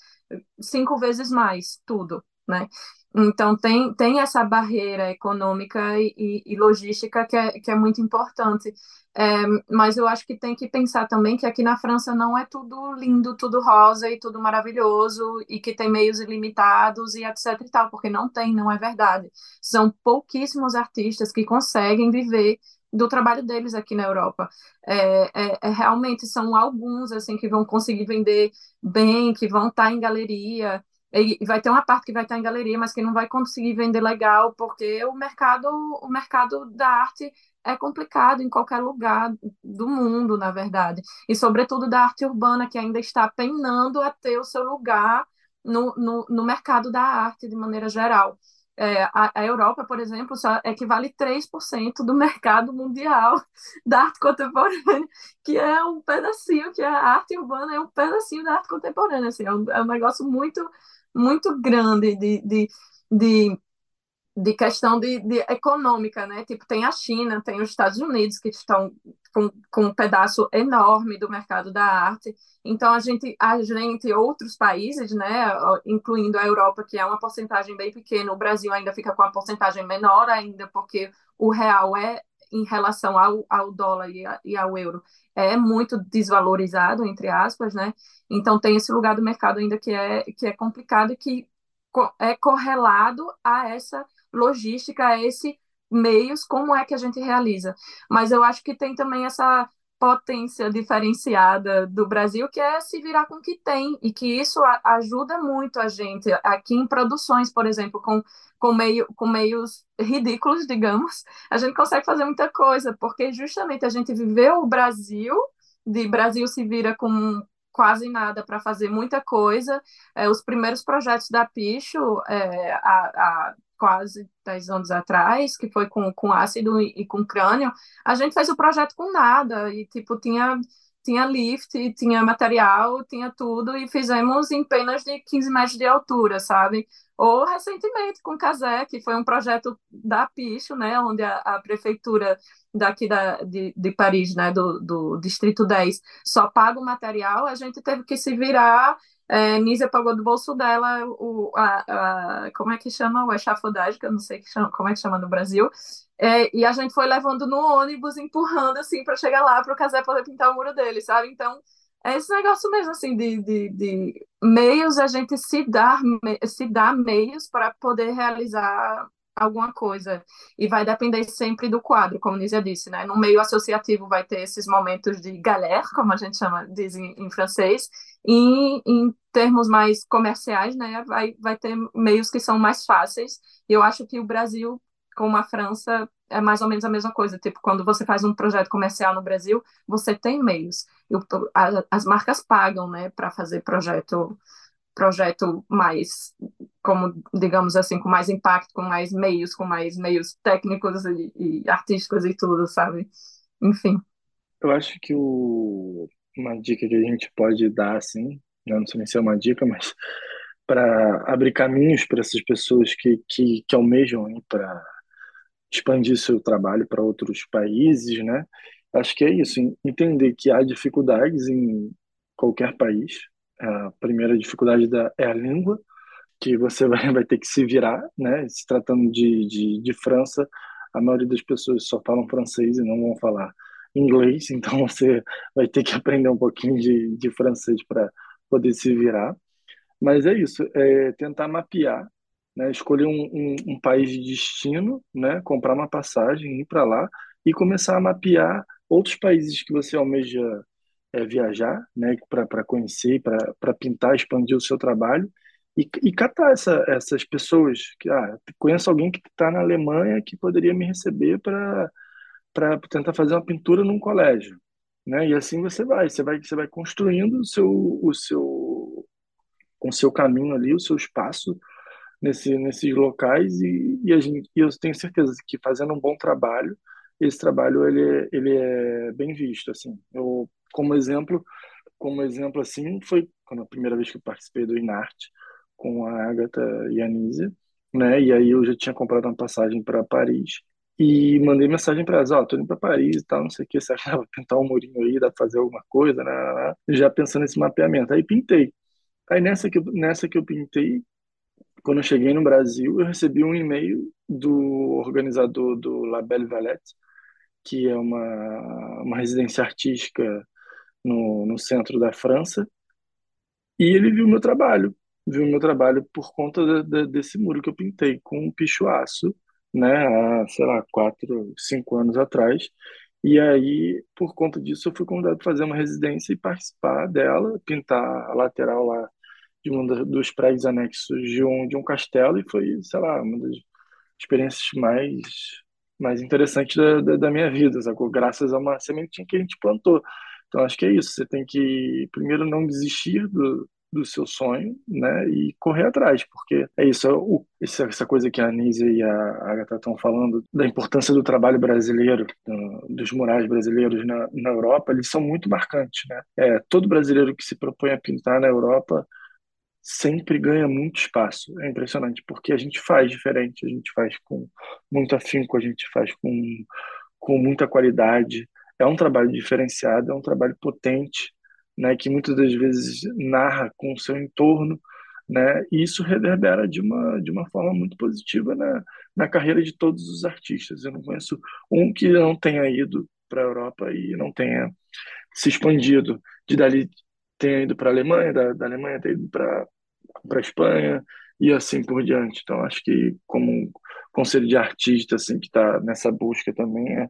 cinco vezes mais, tudo, né? Então, tem, tem essa barreira econômica e, e, logística que é, que é muito importante. É, mas eu acho que tem que pensar também que aqui na França não é tudo lindo, tudo rosa e tudo maravilhoso e que tem meios ilimitados e etc e tal, porque não tem, não é verdade. São pouquíssimos artistas que conseguem viver do trabalho deles aqui na Europa. É, é, é, realmente são alguns assim que vão conseguir vender bem, que vão estar em galeria. E vai ter uma parte que vai estar em galeria, mas que não vai conseguir vender legal, porque o mercado, o mercado da arte é complicado em qualquer lugar do mundo, na verdade. E, sobretudo, da arte urbana, que ainda está penando a ter o seu lugar no, no, no mercado da arte, de maneira geral. É, a, a, Europa, por exemplo, só equivale 3% do mercado mundial da arte contemporânea, que é um pedacinho, que a arte urbana é um pedacinho da arte contemporânea. Assim, é, um, é um negócio muito, muito grande de, de, de de questão de, de, econômica, né? Tipo, tem a China, tem os Estados Unidos que estão com, com um pedaço enorme do mercado da arte. Então a gente, a gente, outros países, né, incluindo a Europa, que é uma porcentagem bem pequena, o Brasil ainda fica com a porcentagem menor ainda, porque o real é em relação ao, ao dólar e, a, e ao euro é muito desvalorizado, entre aspas, né? Então tem esse lugar do mercado ainda que é, que é complicado e que é correlado a essa logística, a esse meios, como é que a gente realiza. Mas eu acho que tem também essa potência diferenciada do Brasil, que é se virar com o que tem, e que isso ajuda muito a gente aqui em produções, por exemplo, com, com, meio, com meios ridículos, digamos, a gente consegue fazer muita coisa, porque justamente a gente viveu o Brasil, de Brasil se vira com quase nada para fazer muita coisa. É, os primeiros projetos da Picho, é, a, a quase 10 anos atrás, que foi com, com ácido e, e, com crânio, a gente fez o projeto com nada, e tipo, tinha, tinha lift, tinha material, tinha tudo, e fizemos em penas de 15 metros de altura, sabe? Ou recentemente com Casé, que foi um projeto da Picho, né, onde a, a prefeitura daqui da, de, de Paris, né, do, do Distrito 10, só paga o material, a gente teve que se virar é, Nízia pagou do bolso dela o, a, a, como é que chama? O echafodagem, que eu não sei que chama, como é que chama no Brasil. É, e a gente foi levando no ônibus, empurrando assim para chegar lá para o Casé poder pintar o muro dele, sabe? Então, é esse negócio mesmo assim de, de, de meios, a gente se dar, se dar meios para poder realizar alguma coisa. E vai depender sempre do quadro, como Nízia disse, né? No meio associativo vai ter esses momentos de galère, como a gente chama, diz em, em francês, e em termos mais comerciais, né, vai, vai ter meios que são mais fáceis. E eu acho que o Brasil, como a França, é mais ou menos a mesma coisa. Tipo, quando você faz um projeto comercial no Brasil, você tem meios. E as marcas pagam, né, para fazer projeto projeto mais, como digamos assim, com mais impacto, com mais meios, com mais meios técnicos e, e artísticos e tudo, sabe? Enfim. Eu acho que o, uma dica que a gente pode dar, assim, né, não sei se é uma dica, mas para abrir caminhos para essas pessoas que, que, que almejam para expandir seu trabalho para outros países, né? Acho que é isso, entender que há dificuldades em qualquer país, a primeira dificuldade da, é a língua, que você vai, vai ter que se virar, né? Se tratando de, de, de França, a maioria das pessoas só falam francês e não vão falar inglês, então você vai ter que aprender um pouquinho de, de francês para poder se virar. Mas é isso, é tentar mapear, né? escolher um, um, um país de destino, né? comprar uma passagem, ir para lá e começar a mapear outros países que você almeja é, viajar, né, para conhecer, para pintar, expandir o seu trabalho e, e catar essa, essas pessoas. Que, ah, conheço alguém que está na Alemanha que poderia me receber para para tentar fazer uma pintura num colégio, né? E assim você vai, você vai, você vai construindo o seu, o seu, o seu caminho ali, o seu espaço nesse, nesses locais e, e, a gente, e eu tenho certeza que fazendo um bom trabalho, esse trabalho ele, ele é bem visto, assim. Eu como exemplo, como exemplo assim, foi quando a primeira vez que eu participei do Inarte com a Agatha e a Nízia, né? E aí eu já tinha comprado uma passagem para Paris e mandei mensagem para elas, ó, tô indo para Paris e tal, não sei o que, acha que vou pintar um murinho aí, dá pra fazer alguma coisa, né? Já pensando nesse mapeamento. Aí pintei. Aí nessa que, nessa que eu pintei, quando eu cheguei no Brasil, eu recebi um e-mail do organizador do La Belle Valette, que é uma, uma residência artística no, no centro da França, e ele viu meu trabalho, viu meu trabalho por conta de, de, desse muro que eu pintei com um pichuaço, né, há, sei lá, quatro, cinco anos atrás, e aí, por conta disso, eu fui convidado para fazer uma residência e participar dela, pintar a lateral lá de um dos prédios anexos de um, de um castelo, e foi, sei lá, uma das experiências mais, mais interessantes da, da, da minha vida, sacou? Graças a uma sementinha que a gente plantou. Então, acho que é isso. Você tem que, primeiro, não desistir do, do seu sonho, né, e correr atrás, porque é isso, é o, essa coisa que a Anísia e a Agatha estão falando da importância do trabalho brasileiro, dos murais brasileiros na, na Europa, eles são muito marcantes, né? É, todo brasileiro que se propõe a pintar na Europa sempre ganha muito espaço. É impressionante, porque a gente faz diferente, a gente faz com muito afinco, a gente faz com, com muita qualidade, é um trabalho diferenciado, é um trabalho potente, né, que muitas das vezes narra com o seu entorno, né, e isso reverbera de uma, de uma forma muito positiva na, na carreira de todos os artistas. Eu não conheço um que não tenha ido para a Europa e não tenha se expandido, de dali tenha ido para a Alemanha, da, da Alemanha ter ido para a Espanha e assim por diante. Então, acho que como conselho de artista assim, que está nessa busca também é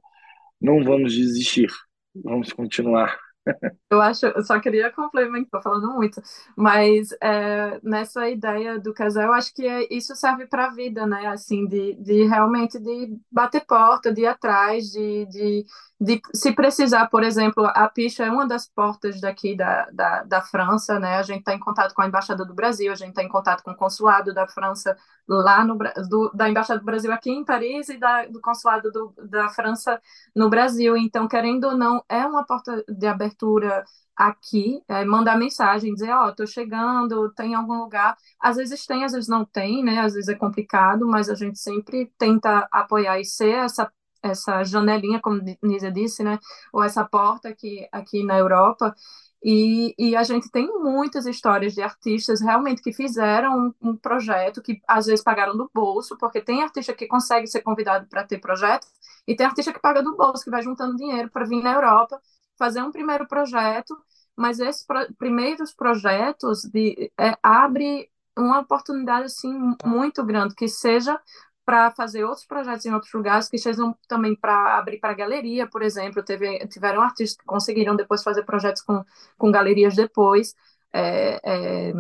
não vamos desistir, vamos continuar. Eu acho, eu só queria complementar, falando muito, mas é, nessa ideia do casal, eu acho que é, isso serve para a vida, né? Assim, de, de realmente de bater porta, de ir atrás, de, de, de se precisar, por exemplo, a Picha é uma das portas daqui da, da, da França, né? A gente está em contato com a Embaixada do Brasil, a gente está em contato com o consulado da França lá no do, da Embaixada do Brasil aqui em Paris e da, do consulado do, da França no Brasil. Então, querendo ou não, é uma porta de abertura aqui, é, mandar mensagem, dizer, ó, oh, tô chegando, tem algum lugar. Às vezes tem, às vezes não tem, né? Às vezes é complicado, mas a gente sempre tenta apoiar e ser essa essa janelinha, como Nisa disse, né? Ou essa porta aqui, aqui na Europa. E, e, a gente tem muitas histórias de artistas realmente que fizeram um, um, projeto que às vezes pagaram do bolso, porque tem artista que consegue ser convidado para ter projeto, e tem artista que paga do bolso, que vai juntando dinheiro para vir na Europa, fazer um primeiro projeto, mas esses pro, primeiros projetos de, é, abre uma oportunidade assim muito grande, que seja para fazer outros projetos em outros lugares que sejam também para abrir para galeria, por exemplo. Teve, tiveram artistas que conseguiram depois fazer projetos com, com galerias depois. É, é,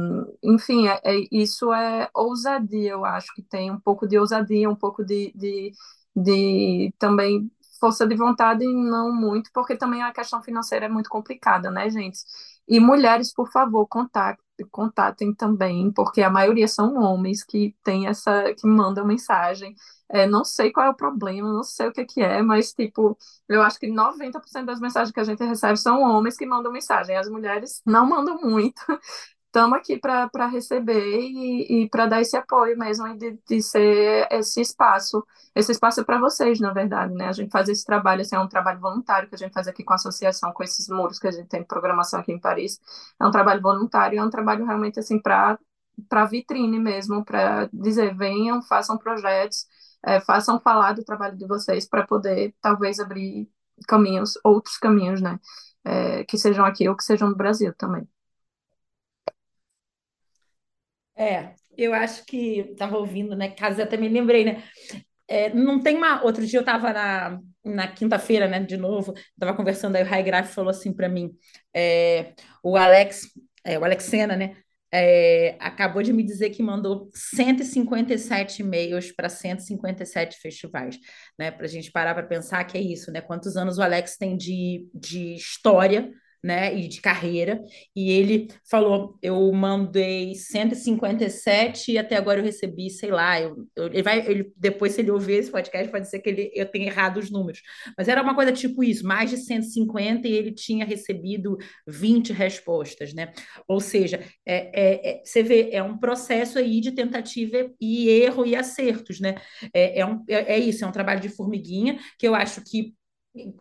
enfim, é, é, isso é ousadia, eu acho que tem um pouco de ousadia, um pouco de, de, de também força de vontade, não muito, porque também a questão financeira é muito complicada, né, gente? E mulheres, por favor, contatem, contatem também, porque a maioria são homens que tem essa, que mandam mensagem. É, não sei qual é o problema, não sei o que, que é, mas tipo, eu acho que 90% das mensagens que a gente recebe são homens que mandam mensagem. As mulheres não mandam muito estamos aqui para receber e, e para dar esse apoio mesmo e de, de ser esse espaço. Esse espaço é para vocês, na verdade, né? A gente faz esse trabalho, assim, é um trabalho voluntário que a gente faz aqui com a associação, com esses muros que a gente tem programação aqui em Paris. É um trabalho voluntário, é um trabalho realmente assim para para vitrine mesmo, para dizer, venham, façam projetos, é, façam falar do trabalho de vocês para poder talvez abrir caminhos, outros caminhos, né? É, que sejam aqui ou que sejam no Brasil também. É, eu acho que estava ouvindo, né? Caso eu também lembrei, né? É, não tem uma. Outro dia eu estava na, na quinta-feira, né? De novo, estava conversando, aí o Raigraf falou assim para mim: é, o Alex, é, o Alexena, né? É, acabou de me dizer que mandou 157 e-mails para 157 festivais, né? Para a gente parar para pensar que é isso, né? Quantos anos o Alex tem de, de história né, e de carreira, e ele falou, eu mandei 157 e até agora eu recebi, sei lá, eu, eu, ele vai, ele, depois se ele ouvir esse podcast pode ser que ele, eu tenha errado os números, mas era uma coisa tipo isso, mais de 150 e ele tinha recebido 20 respostas, né, ou seja, é, é, é você vê, é um processo aí de tentativa e erro e acertos, né, é, é, um, é, é isso, é um trabalho de formiguinha, que eu acho que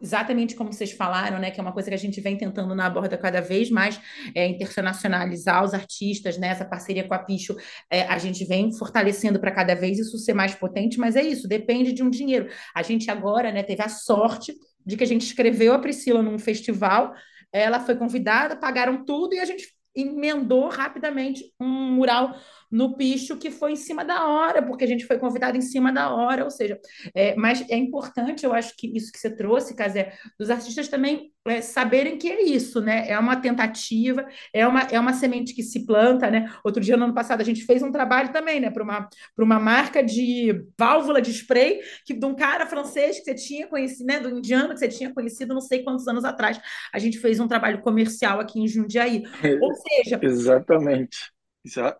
exatamente como vocês falaram, né, que é uma coisa que a gente vem tentando na borda cada vez mais é, internacionalizar os artistas, né, essa parceria com a Picho, é, a gente vem fortalecendo para cada vez isso ser mais potente, mas é isso, depende de um dinheiro. A gente agora, né, teve a sorte de que a gente escreveu a Priscila num festival, ela foi convidada, pagaram tudo e a gente emendou rapidamente um mural no picho que foi em cima da hora, porque a gente foi convidado em cima da hora, ou seja, é, mas é importante, eu acho que isso que você trouxe, Casé, dos artistas também é, saberem que é isso, né? É uma tentativa, é uma, é uma semente que se planta, né? Outro dia, no ano passado, a gente fez um trabalho também, né, para uma, uma marca de válvula de spray, que de um cara francês que você tinha conhecido, né, do indiano que você tinha conhecido não sei quantos anos atrás. A gente fez um trabalho comercial aqui em Jundiaí. Ou seja. Exatamente.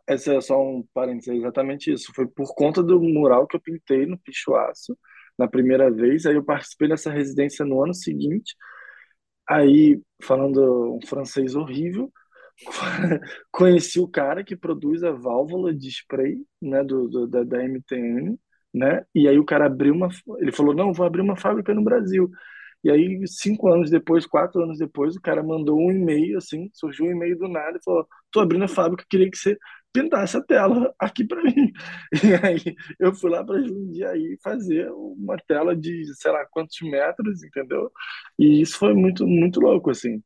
Esse é só um parênteses, é exatamente isso. Foi por conta do mural que eu pintei no Pichuaço na primeira vez. Aí eu participei dessa residência no ano seguinte. Aí, falando um francês horrível, conheci o cara que produz a válvula de spray né, do, do da, da MTN, né? E aí o cara abriu uma. Ele falou: Não, vou abrir uma fábrica no Brasil. E aí, cinco anos depois, quatro anos depois, o cara mandou um e-mail, assim, surgiu um e-mail do nada e falou: tô abrindo a fábrica, queria que você pintasse a tela aqui para mim. E aí eu fui lá para aí fazer uma tela de sei lá quantos metros, entendeu? E isso foi muito, muito louco, assim.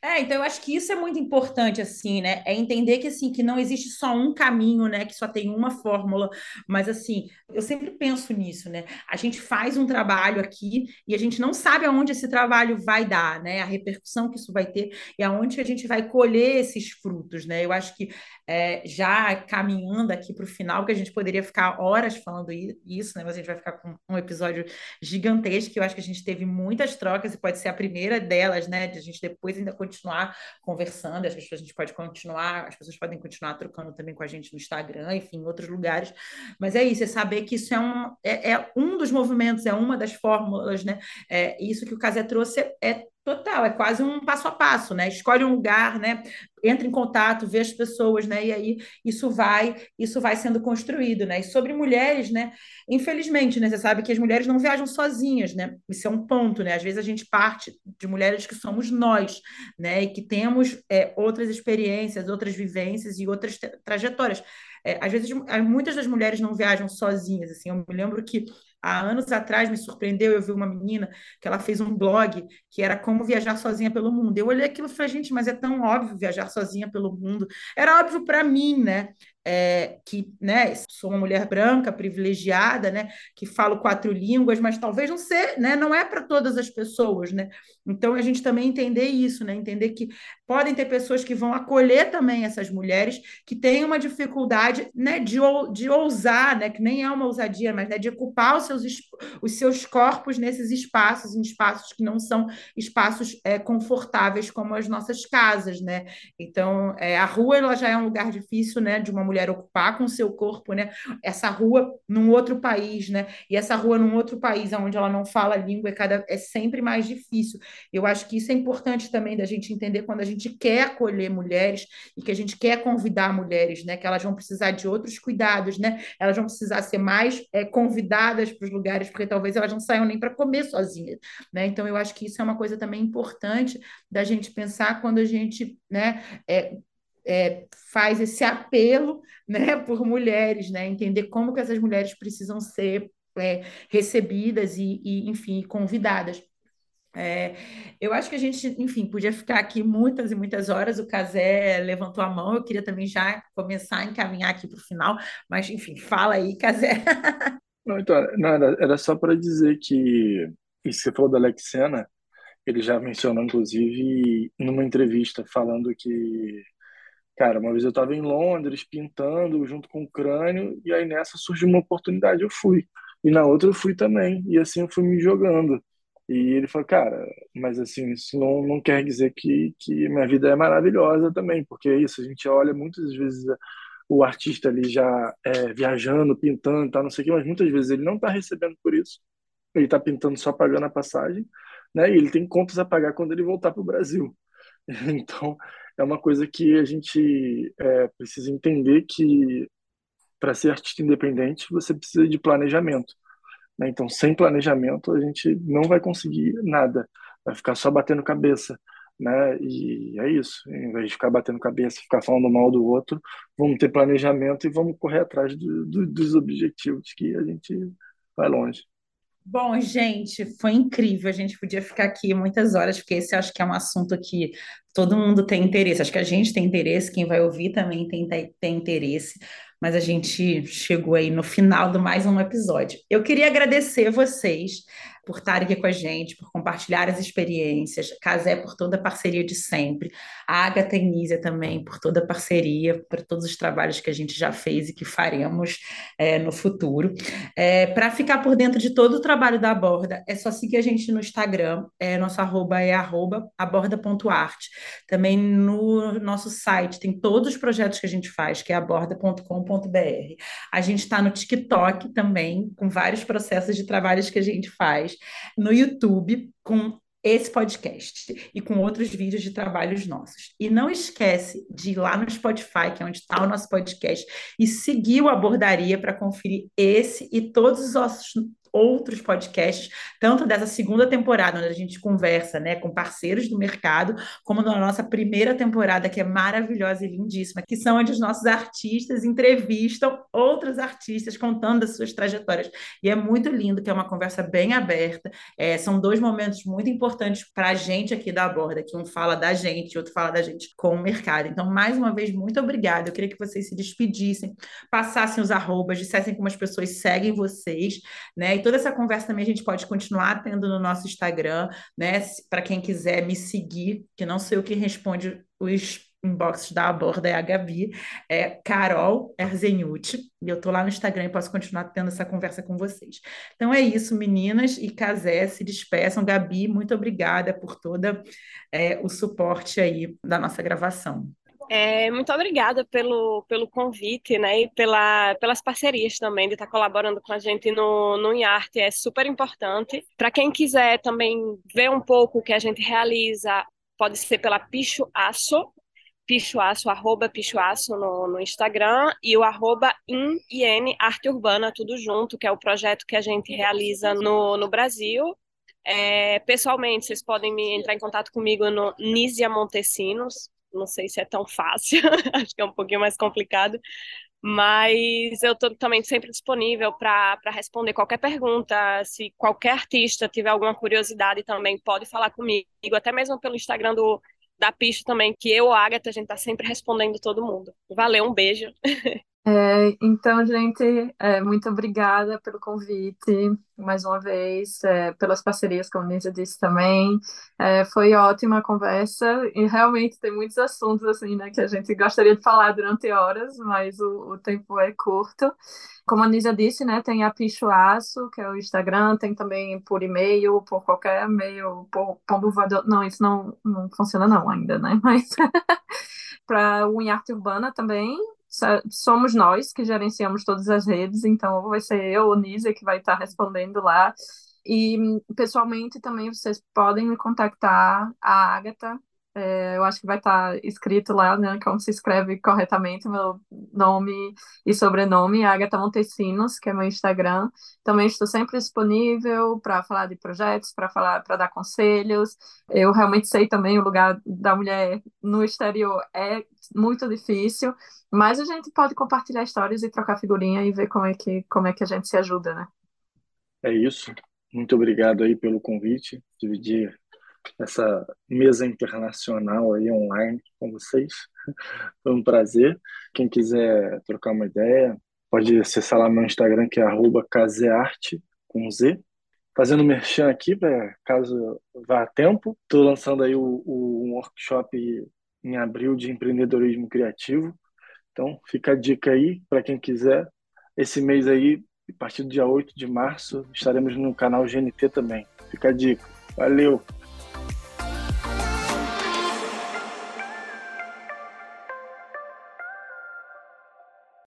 É, então eu acho que isso é muito importante, assim, né? É entender que, assim, que não existe só um caminho, né? Que só tem uma fórmula, mas, assim, eu sempre penso nisso, né? A gente faz um trabalho aqui e a gente não sabe aonde esse trabalho vai dar, né? A repercussão que isso vai ter e aonde a gente vai colher esses frutos, né? Eu acho que é, já caminhando aqui para o final, que a gente poderia ficar horas falando isso, né? Mas a gente vai ficar com um episódio gigantesco, eu acho que a gente teve muitas trocas e pode ser a primeira delas, né? De a gente depois ainda continuar conversando, acho que a gente pode continuar, as pessoas podem continuar trocando também com a gente no Instagram, enfim, em outros lugares. Mas é isso, é saber que isso é um, é, é um dos movimentos, é uma das fórmulas, né? É, isso que o Casé trouxe é, é Total, é quase um passo a passo, né? Escolhe um lugar, né? Entra em contato, vê as pessoas, né? E aí isso vai, isso vai sendo construído, né? E sobre mulheres, né? Infelizmente, né? Você sabe que as mulheres não viajam sozinhas, né? Isso é um ponto, né? Às vezes a gente parte de mulheres que somos nós, né? E que temos é, outras experiências, outras vivências e outras trajetórias. É, às vezes, muitas das mulheres não viajam sozinhas, assim. Eu me lembro que há anos atrás me surpreendeu, eu vi uma menina que ela fez um blog que era como viajar sozinha pelo mundo. Eu olhei aquilo e falei, gente, mas é tão óbvio viajar sozinha pelo mundo. Era óbvio para mim, né? É, que né, sou uma mulher branca, privilegiada, né, que falo quatro línguas, mas talvez não ser, né, não é para todas as pessoas, né? Então a gente também entender isso, né, entender que podem ter pessoas que vão acolher também essas mulheres que têm uma dificuldade, né, de, de ousar, né, que nem é uma ousadia, mas né, de ocupar os seus, os seus corpos nesses espaços, em espaços que não são espaços é, confortáveis como as nossas casas, né? Então é, a rua ela já é um lugar difícil, né, de uma mulher mulher ocupar com seu corpo, né? Essa rua num outro país, né? E essa rua num outro país onde ela não fala a língua é, cada, é sempre mais difícil. Eu acho que isso é importante também da gente entender quando a gente quer acolher mulheres e que a gente quer convidar mulheres, né? Que elas vão precisar de outros cuidados, né? Elas vão precisar ser mais é, convidadas para os lugares, porque talvez elas não saiam nem para comer sozinhas, né? Então eu acho que isso é uma coisa também importante da gente pensar quando a gente, né? É, é, faz esse apelo né, por mulheres, né, entender como que essas mulheres precisam ser é, recebidas e, e, enfim, convidadas. É, eu acho que a gente, enfim, podia ficar aqui muitas e muitas horas. O Casé levantou a mão, eu queria também já começar a encaminhar aqui para o final, mas enfim, fala aí, Casé. Não, então, não, era, era só para dizer que isso que você falou da Alexena, ele já mencionou, inclusive, numa entrevista, falando que Cara, uma vez eu estava em Londres pintando junto com o crânio, e aí nessa surgiu uma oportunidade, eu fui. E na outra eu fui também, e assim eu fui me jogando. E ele falou, cara, mas assim, isso não, não quer dizer que, que minha vida é maravilhosa também, porque é isso, a gente olha muitas vezes o artista ali já é, viajando, pintando, tá, não sei o quê, mas muitas vezes ele não está recebendo por isso, ele está pintando só pagando a passagem, né? E ele tem contas a pagar quando ele voltar para o Brasil. Então, é uma coisa que a gente é, precisa entender que para ser artista independente você precisa de planejamento. Né? Então, sem planejamento a gente não vai conseguir nada, vai ficar só batendo cabeça. Né? E é isso. Em vez de ficar batendo cabeça, ficar falando mal do outro, vamos ter planejamento e vamos correr atrás do, do, dos objetivos que a gente vai longe. Bom, gente, foi incrível. A gente podia ficar aqui muitas horas, porque esse acho que é um assunto que todo mundo tem interesse. Acho que a gente tem interesse, quem vai ouvir também tem, tem interesse mas a gente chegou aí no final do mais um episódio. Eu queria agradecer vocês por estarem aqui com a gente, por compartilhar as experiências, Casé por toda a parceria de sempre, a Agatha e Nízia também por toda a parceria, por todos os trabalhos que a gente já fez e que faremos é, no futuro. É, Para ficar por dentro de todo o trabalho da Aborda, é só seguir a gente no Instagram, é, nosso arroba é arroba. Também no nosso site tem todos os projetos que a gente faz, que é aborda.com a gente está no TikTok também, com vários processos de trabalhos que a gente faz, no YouTube, com esse podcast e com outros vídeos de trabalhos nossos. E não esquece de ir lá no Spotify, que é onde está o nosso podcast, e seguir o Abordaria para conferir esse e todos os nossos, outros podcasts, tanto dessa segunda temporada, onde a gente conversa né, com parceiros do mercado, como na nossa primeira temporada, que é maravilhosa e lindíssima, que são onde os nossos artistas entrevistam outros artistas contando as suas trajetórias. E é muito lindo, que é uma conversa bem aberta. É, são dois momentos muito importantes para a gente aqui da Borda, que um fala da gente, outro fala da gente com o mercado. Então, mais uma vez, muito obrigada. Eu queria que vocês se despedissem, passassem os arrobas, dissessem como as pessoas seguem vocês, né? Toda essa conversa também a gente pode continuar tendo no nosso Instagram, né? Para quem quiser me seguir, que não sei o que responde os inbox da Aborda é a Gabi, é Carol Erzenuti, e eu tô lá no Instagram e posso continuar tendo essa conversa com vocês. Então é isso, meninas e Casé, se despeçam. Gabi, muito obrigada por todo é, o suporte aí da nossa gravação. É, muito obrigada pelo, pelo convite, né, e pela, pelas parcerias também, de estar colaborando com a gente no, no IARTE, é super importante. Para quem quiser também ver um pouco o que a gente realiza, pode ser pela Picho Aço, arroba Pichuaço no, no Instagram e o arroba IN, Arte Urbana, tudo junto, que é o projeto que a gente realiza no, no Brasil. É, pessoalmente, vocês podem me entrar em contato comigo no Nízia Montesinos, não sei se é tão fácil, acho que é um pouquinho mais complicado, mas eu estou também sempre disponível para responder qualquer pergunta. Se qualquer artista tiver alguma curiosidade também, pode falar comigo, até mesmo pelo Instagram do da pista também, que eu, Agatha, a gente tá sempre respondendo todo mundo. Valeu, um beijo. É, então, gente, é, muito obrigada pelo convite, mais uma vez, é, pelas parcerias, como Nisa disse também. É, foi ótima a conversa e realmente tem muitos assuntos assim, né, que a gente gostaria de falar durante horas, mas o, o tempo é curto. Como a Nisa disse, né, tem a Pichoaço, que é o Instagram, tem também por e-mail, por qualquer e-mail, por pombo voador. Não, isso não, não funciona não ainda, né? Mas para o Arte Urbana também, somos nós que gerenciamos todas as redes, então vai ser eu ou Nízia que vai estar respondendo lá. E pessoalmente também vocês podem me contactar, a Agatha, é, eu acho que vai estar tá escrito lá, né, como se escreve corretamente meu nome e sobrenome, Agatha Montesinos, que é meu Instagram. Também estou sempre disponível para falar de projetos, para falar, para dar conselhos. Eu realmente sei também o lugar da mulher no exterior é muito difícil, mas a gente pode compartilhar histórias e trocar figurinha e ver como é que como é que a gente se ajuda, né? É isso. Muito obrigado aí pelo convite, dividir essa mesa internacional aí online com vocês. Foi um prazer. Quem quiser trocar uma ideia, pode acessar lá meu Instagram, que é casearte, com Z. Fazendo merchan aqui, caso vá a tempo. Estou lançando aí o, o, um workshop em abril de empreendedorismo criativo. Então, fica a dica aí para quem quiser. Esse mês aí, a partir do dia 8 de março, estaremos no canal GNT também. Fica a dica. Valeu!